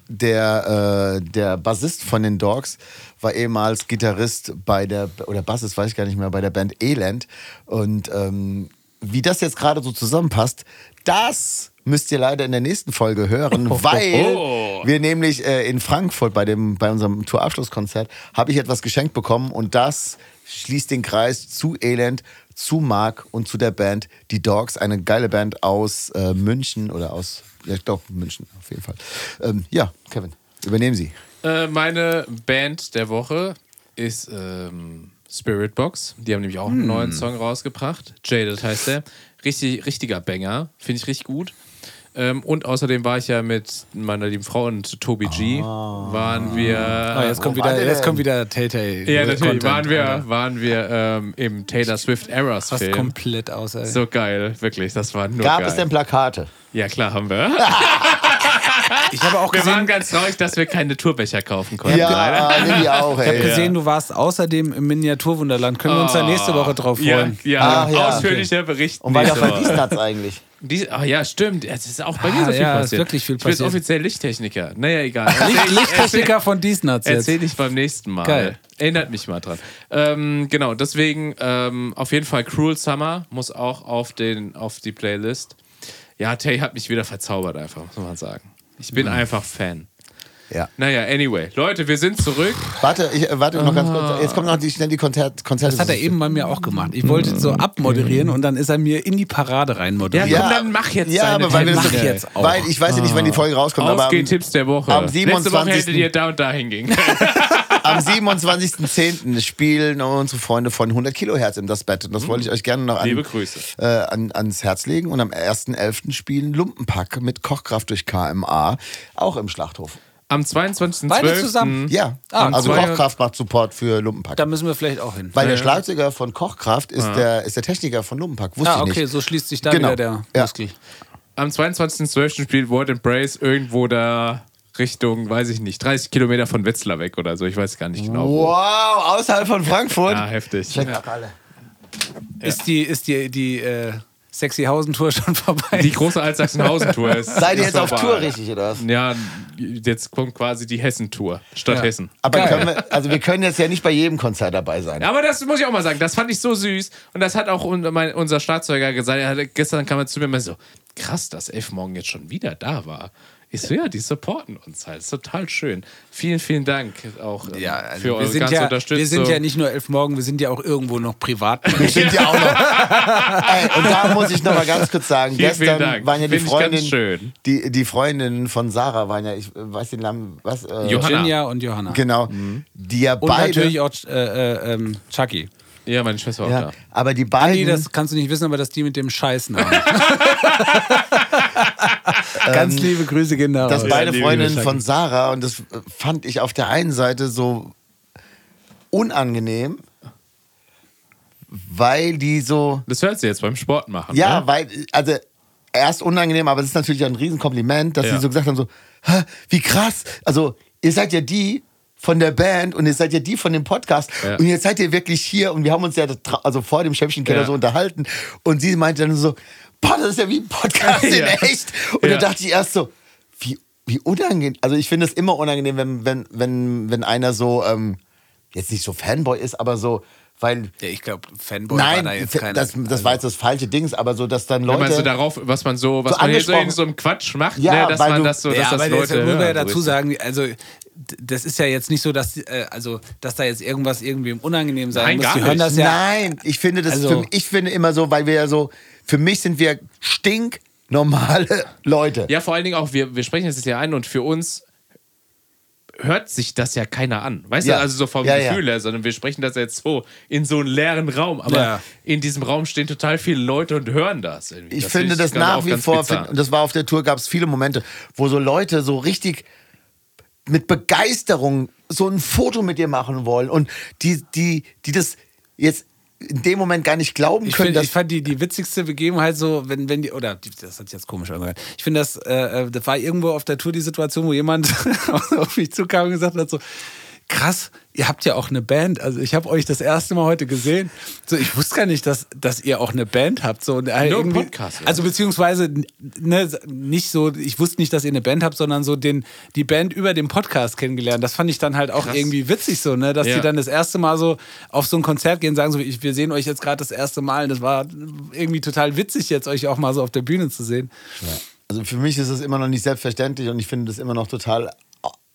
der, äh, der Bassist von den Dogs, war ehemals Gitarrist bei der, oder Bassist, weiß ich gar nicht mehr, bei der Band Elend. Und ähm, wie das jetzt gerade so zusammenpasst, das müsst ihr leider in der nächsten Folge hören, [laughs] weil wir nämlich äh, in Frankfurt bei, dem, bei unserem Tourabschlusskonzert habe ich etwas geschenkt bekommen und das schließt den Kreis zu Elend, zu Mark und zu der Band Die Dogs, eine geile Band aus äh, München oder aus, ja, ich glaube München auf jeden Fall. Ähm, ja, Kevin, übernehmen Sie. Äh, meine Band der Woche ist ähm, Spirit Box. Die haben nämlich auch einen neuen Song rausgebracht. Jaded heißt der. Richtig, richtiger Banger. Finde ich richtig gut. Ähm, und außerdem war ich ja mit meiner lieben Frau und Tobi G. Waren wir. Ah, jetzt kommt wieder, der jetzt kommt wieder Telltale. ja, natürlich. Content, waren wir, Alter. waren wir ähm, im Taylor Swift Errors Fast Film. komplett aus, ey. So geil, wirklich. Das war nur Gab geil. es denn Plakate? ja, klar, haben wir. [laughs] Ich habe auch Wir waren gesehen, ganz traurig, dass wir keine Tourbecher kaufen konnten. leider. Ja, Lilly [laughs] auch, ich habe ey. gesehen, du warst außerdem im Miniaturwunderland. Können wir uns da nächste Woche drauf Ja, freuen? ja, Ah, ja, ausführlicher Bericht. Und von Woche. Diesnatz eigentlich? Dies, ach ja, stimmt. Es ist auch bei Ah, so viel ja, ist passiert. wirklich viel ich bin passiert. offiziell Lichttechniker. Naja, egal. Licht, Lichttechniker von Diesnatz jetzt. Erzähle ich beim nächsten Mal. Geil. Erinnert mich mal dran. Ähm, genau, deswegen ähm, auf jeden Fall Cruel Summer muss auch auf, den, auf die Playlist. Ja, Tay hat mich wieder verzaubert, einfach, muss man sagen. Ich bin Mhm. einfach Fan. Ja. Naja, anyway. Leute, wir sind zurück. Warte, ich, äh, warte noch ganz kurz. Jetzt kommen noch die, schnell die Konzert, Konzerte. Das hat er eben bei mir auch gemacht. Ich wollte so abmoderieren und dann ist er mir in die Parade rein moderiert. Ja, komm, dann mach jetzt ja, aber weil wir Mach jetzt auch. Weil ich weiß ja nicht, wann die Folge rauskommt, aber am, Ausgehtipps der Woche. am Letzte Woche 27. hättet ihr da und da hingehen. [laughs] [laughs] [laughs] am 27.10. spielen unsere Freunde von 100 Kilohertz im Das Bett. Und das wollte ich euch gerne noch an, Liebe Grüße. Äh, an, ans Herz legen. Und am 1.11. spielen Lumpenpack mit Kochkraft durch KMA, auch im Schlachthof. Am 22.12. Beide zusammen? Ja, Ah, also zwei- Kochkraft macht Support für Lumpenpack. Da müssen wir vielleicht auch hin. Weil der Schlagzeuger von Kochkraft ist, der, ist der Techniker von Lumpenpack. Wusste ah, ich okay, nicht. so schließt sich da Genau. wieder der Ja. Muskel. Am 22.12. spielt Word Embrace irgendwo da Richtung, weiß ich nicht, 30 Kilometer von Wetzlar weg oder so. Ich weiß gar nicht genau. wo. Wow, außerhalb von Frankfurt. Ja, heftig. Check doch alle. Ist die, ist die, die äh, Sexyhausen-Tour schon [laughs] vorbei? Die große Altsachsenhausen-Tour ist. [laughs] Seid ihr jetzt auf vorbei. Tour richtig, oder was? Ja, jetzt kommt quasi die Hessen-Tour. Stadt Ja. Hessen. Aber Geil. können wir, also wir können jetzt ja nicht bei jedem Konzert dabei sein. Ja, aber das muss ich auch mal sagen, das fand ich so süß. Und das hat auch unser Schlagzeuger gesagt. Er hatte, gestern kam er zu mir und meinte so: krass, dass Elf morgen jetzt schon wieder da war. Ich so, ja, die supporten uns halt. ist total schön. Vielen, vielen Dank auch ähm, ja, also für wir, eure sind ganze ja, Unterstützung. wir sind ja nicht nur elf Morgen, wir sind ja auch irgendwo noch privat. [laughs] Stimmt ja auch noch. Ey, [laughs] und da muss ich noch mal ganz kurz sagen, Vielen, gestern vielen Dank. waren ja die Freundinnen, schön. die, die Freundinnen von Sarah waren ja, ich weiß den Namen, was? Äh, Johanna. Virginia und Johanna. Genau, die ja Und beide, natürlich auch äh, äh, ähm, Chucky. Ja, meine Schwester war Ja, auch da. aber die beiden. Nee, das kannst du nicht wissen, aber das ist die mit dem Scheißnamen. [laughs] [laughs] Ganz liebe Grüße gehen da das raus. beide Freundinnen von Sarah und das fand ich auf der einen Seite so unangenehm, weil die so Das hört sie jetzt beim Sport machen. ja, ne? weil also erst unangenehm, aber es ist natürlich ein Riesenkompliment, dass Ja. sie so gesagt haben so, "Hä, wie krass, also ihr seid ja die von der Band und ihr seid ja die von dem Podcast Ja. und jetzt seid ihr wirklich hier und wir haben uns ja also vor dem Schäppchenkeller Ja. so unterhalten und sie meinte dann so, boah, das ist ja wie ein Podcast [laughs] in Ja. echt und Ja. da dachte ich erst so, wie, wie unangenehm, also ich finde es immer unangenehm, wenn, wenn, wenn, wenn einer so, ähm, jetzt nicht so Fanboy ist, aber so, weil Ja, ich glaube, Fanboy Nein, war da jetzt keiner. das, das Also- war jetzt das falsche Dings, aber so, dass dann Wenn Leute. man so darauf, was man so, was So man hier so in so einem Quatsch macht, Ja, ne, dass weil man du- das so, dass ja, das aber Leute das muss man ja dazu ist- sagen, also das ist ja jetzt nicht so, dass, äh, also, dass da jetzt irgendwas irgendwie unangenehm sein Nein, muss. gar nicht. das ja. Nein, ich finde das, Also- für, ich finde immer so, weil wir ja so, für mich sind wir stinknormale [laughs] Leute. Ja, vor allen Dingen auch, wir, wir sprechen das ja ein und für uns hört sich das ja keiner an. Weißt Ja. du, also so vom Ja, ja. Gefühl her, sondern wir sprechen das jetzt so in so einen leeren Raum. Aber Ja. in diesem Raum stehen total viele Leute und hören das. irgendwie. Ich Das finde das nach wie vor, find, und das war auf der Tour, gab es viele Momente, wo so Leute so richtig mit Begeisterung so ein Foto mit dir machen wollen und die, die, die das jetzt in dem Moment gar nicht glauben Ich, können, find, dass ich fand die, die witzigste Begebenheit so, wenn, wenn die, oder das hat sich jetzt komisch angehört. Ich finde, das, äh, das war irgendwo auf der Tour die Situation, wo jemand [laughs] auf mich zukam und gesagt hat: so, krass, ihr habt ja auch eine Band. Also ich habe euch das erste Mal heute gesehen. So, ich wusste gar nicht, dass, dass ihr auch eine Band habt. So, äh, Nur irgendwie- Podcast, ja. Also beziehungsweise ne, nicht so, ich wusste nicht, dass ihr eine Band habt, sondern so den, die Band über den Podcast kennengelernt. Das fand ich dann halt auch irgendwie witzig so, ne? Dass Ja. die dann das erste Mal so auf so ein Konzert gehen und sagen so, ich, wir sehen euch jetzt gerade das erste Mal. Und das war irgendwie total witzig, jetzt euch auch mal so auf der Bühne zu sehen. Also für mich ist es immer noch nicht selbstverständlich und ich finde das immer noch total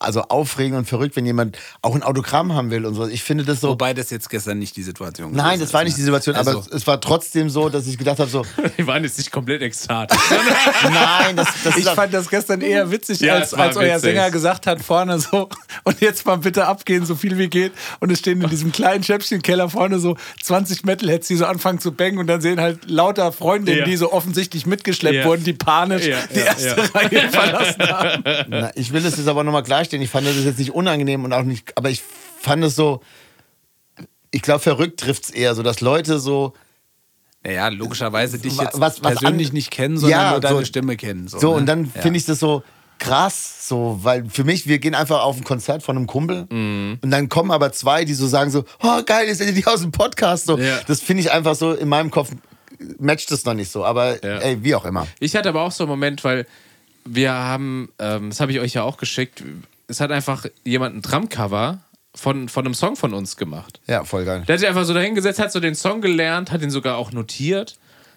also aufregend und verrückt, wenn jemand auch ein Autogramm haben will und so. Ich finde das so. Wobei das jetzt gestern nicht die Situation Nein, gewesen das war nicht die ne? Situation, aber Also- es, es war trotzdem so, dass ich gedacht habe so, [laughs] Die waren jetzt nicht komplett ekstatisch. [laughs] nein, das, das Ich fand das gestern eher witzig, Ja, als, es war als euer witzig. Sänger gesagt hat vorne so, [laughs] und jetzt mal bitte abgehen, so viel wie geht. Und es stehen in diesem kleinen Schäppchenkeller vorne so 20 Metalheads, die so anfangen zu bangen und dann sehen halt lauter Freundinnen, Ja. die so offensichtlich mitgeschleppt Ja. wurden, die panisch Ja, die erste ja. Reihe verlassen haben. Na, ich will das jetzt aber nochmal klarstellen. Ich fand das jetzt nicht unangenehm und auch nicht, aber ich fand es so, ich glaube, verrückt trifft es eher so, dass Leute so, Naja, logischerweise dich jetzt was- was persönlich nicht kennen, sondern Ja, nur deine so- Stimme kennen. So, so, ne? und dann Ja. finde ich das so krass, so, weil für mich, wir gehen einfach auf ein Konzert von einem Kumpel Mhm. und dann kommen aber zwei, die so sagen so, oh geil, ist die aus dem Podcast, so. Ja. Das finde ich einfach so, in meinem Kopf matcht das noch nicht so, aber ey, wie auch immer. Ich hatte aber auch so einen Moment, weil wir haben, ähm, das habe ich euch ja auch geschickt, es hat einfach jemand ein Drumcover von, von einem Song von uns gemacht. Ja, voll geil. Der hat sich einfach so dahingesetzt, hat so den Song gelernt, hat ihn sogar auch notiert.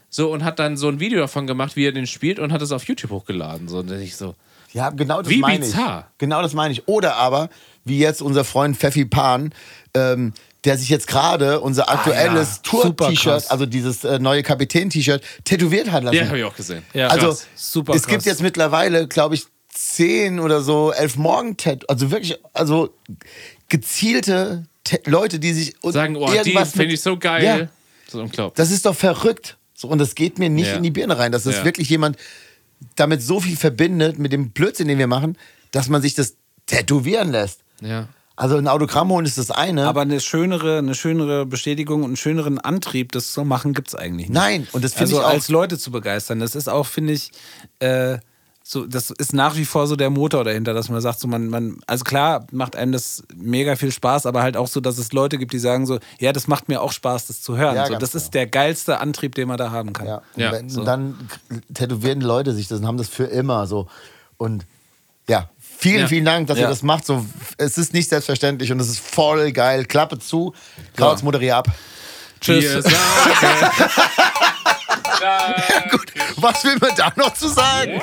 So und hat dann so ein Video davon gemacht, wie er den spielt und hat es auf YouTube hochgeladen. So, und dann ich so, Ja, genau das Wie meine ich. bizarr. Genau das meine ich. Oder aber, wie jetzt unser Freund Pfeffi Pan, ähm, der sich jetzt gerade unser aktuelles ja. Super Tour-T-Shirt, also dieses äh, neue Kapitän-T-Shirt, tätuiert hat lassen. ja, habe ich auch gesehen. Ja. also, Krass. Super es krass. gibt jetzt mittlerweile, glaube ich, zehn oder so elf morgen tat also wirklich, also gezielte Tat- Leute, die sich sagen, oh, die irgendwas finde ich so geil. Ja, So unglaublich. das ist doch verrückt. So, und das geht mir nicht Ja. in die Birne rein. Das ist Ja. wirklich jemand damit so viel verbindet mit dem Blödsinn, den wir machen, dass man sich das tätowieren lässt. Ja. Also ein Autogramm holen ist das eine. Aber eine schönere, eine schönere Bestätigung und einen schöneren Antrieb, das zu machen, gibt es eigentlich nicht. Nein, und das finde Also ich auch. als Leute zu begeistern, das ist auch, finde ich, äh, so, das ist nach wie vor so der Motor dahinter, dass man sagt, so man, man, also klar macht einem das mega viel Spaß, aber halt auch so, dass es Leute gibt, die sagen so, ja, das macht mir auch Spaß, das zu hören. Ja, so, das genau. ist der geilste Antrieb, den man da haben kann. ja. Und Ja, wenn, so. dann tätowieren die Leute sich das und haben das für immer so. Und ja, vielen, Ja. vielen Dank, dass Ja. ihr das macht. So, es ist nicht selbstverständlich und es ist voll geil. Klappe zu. Krautz, moderier ab. Tschüss. [laughs] Sagen, Gut, was will man da noch zu sagen?